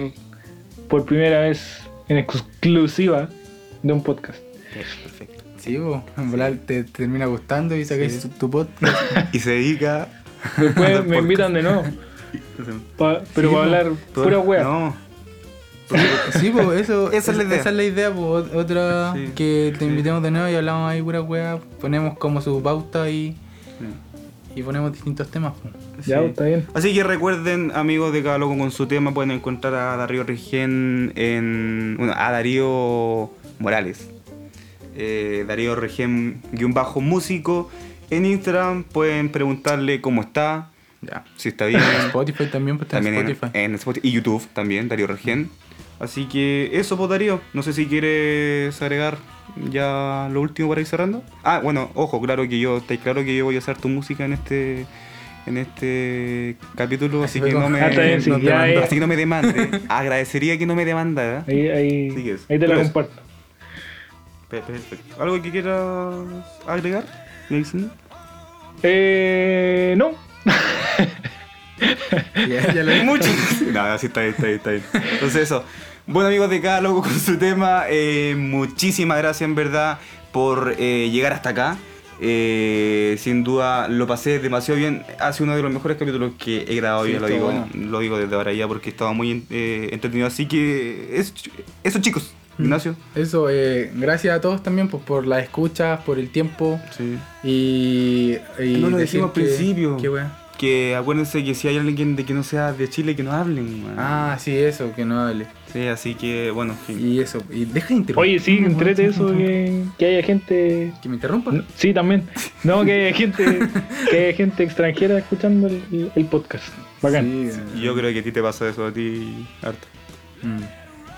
por primera vez en exclusiva de un podcast. Perfecto. Sí, po, en volar te, te termina gustando y sacas tu- tu podcast. Y se dedica. Después me invitan de nuevo, pa- pero Sí, para po. hablar pura wea. No. Sí, pues eso, Esa es la idea. Esa es la idea, pues, otra Sí, que te sí. invitemos de nuevo y hablamos ahí pura wea, ponemos como su pauta y, y ponemos distintos temas. pues. Ya, está bien. Así que recuerden, amigos de cada loco con su tema, pueden encontrar a Darío Regen en. Bueno, a Darío Morales. Eh, Darío Regen guion bajo músico. En Instagram pueden preguntarle cómo está, Ya. si está bien. Spotify también, pues en también en, Spotify. en Spotify y YouTube también, Darío Regen. Así que eso, pues Darío. No sé si quieres agregar ya lo último para ir cerrando. Ah, bueno, ojo, claro que yo, está claro que yo voy a usar tu música en este en este capítulo, así que no me, está bien, sí, no eh. así que no me demande. Agradecería que no me demandara. Ahí, ahí, Sí es. ahí te la comparto. Pe- Perfecto. ¿Algo que quieras agregar, Nelson? Eh, no. Ya, ya lo dije. Mucho. Nada, sí, está bien, está bien, está bien. Entonces eso. Bueno amigos de cada loco con su tema, eh, muchísimas gracias en verdad por eh, llegar hasta acá. Eh, sin duda lo pasé demasiado bien. Ha sido uno de los mejores capítulos que he grabado, Sí, ya lo digo, bueno. lo digo desde ahora ya porque estaba muy eh, entretenido. Así que eso, eso chicos. Ignacio. Eso, eh, gracias a todos también pues, por las escuchas, por el tiempo Sí. y... y No lo decir dijimos al principio. que wea. Que acuérdense que si hay alguien de que no sea de Chile, que no hablen. man. Ah, sí, eso, que no hable. Sí, así que bueno, fin. Y eso, y deja de interrumpir. Oye, sí, entrete eso que, que haya gente. ¿Que me interrumpa? No, Sí, también. No, que haya gente, que haya gente extranjera escuchando el, el podcast. Bacán. Sí, yo creo que a ti te pasa eso a ti harto. Mm.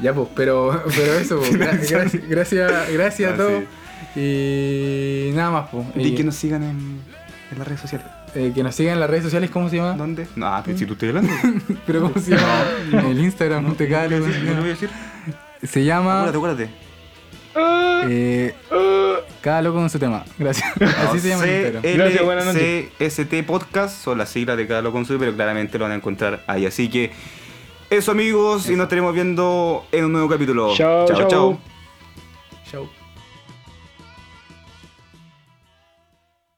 Ya pues, pero, pero eso, pues, gra- gracias, gracias, gracias a Ah, todos. Y nada más, pues. Y que nos sigan en, en las redes sociales. eh, que nos sigan en las redes sociales, ¿cómo se llama? ¿Dónde? No, ah, pero si tú estás hablando. Pero ¿cómo se llama? el Instagram, no, te no a decir, no lo voy a decir. Se llama Acuérdate, acuérdate. eh, Cada loco con su tema. Gracias. Así se llama el Instagram. Gracias, buenas noches. CST Podcast son las siglas de cada lo consume, pero claramente lo van a encontrar ahí. Así que eso amigos, y nos estaremos viendo en un nuevo capítulo. Chao, chao.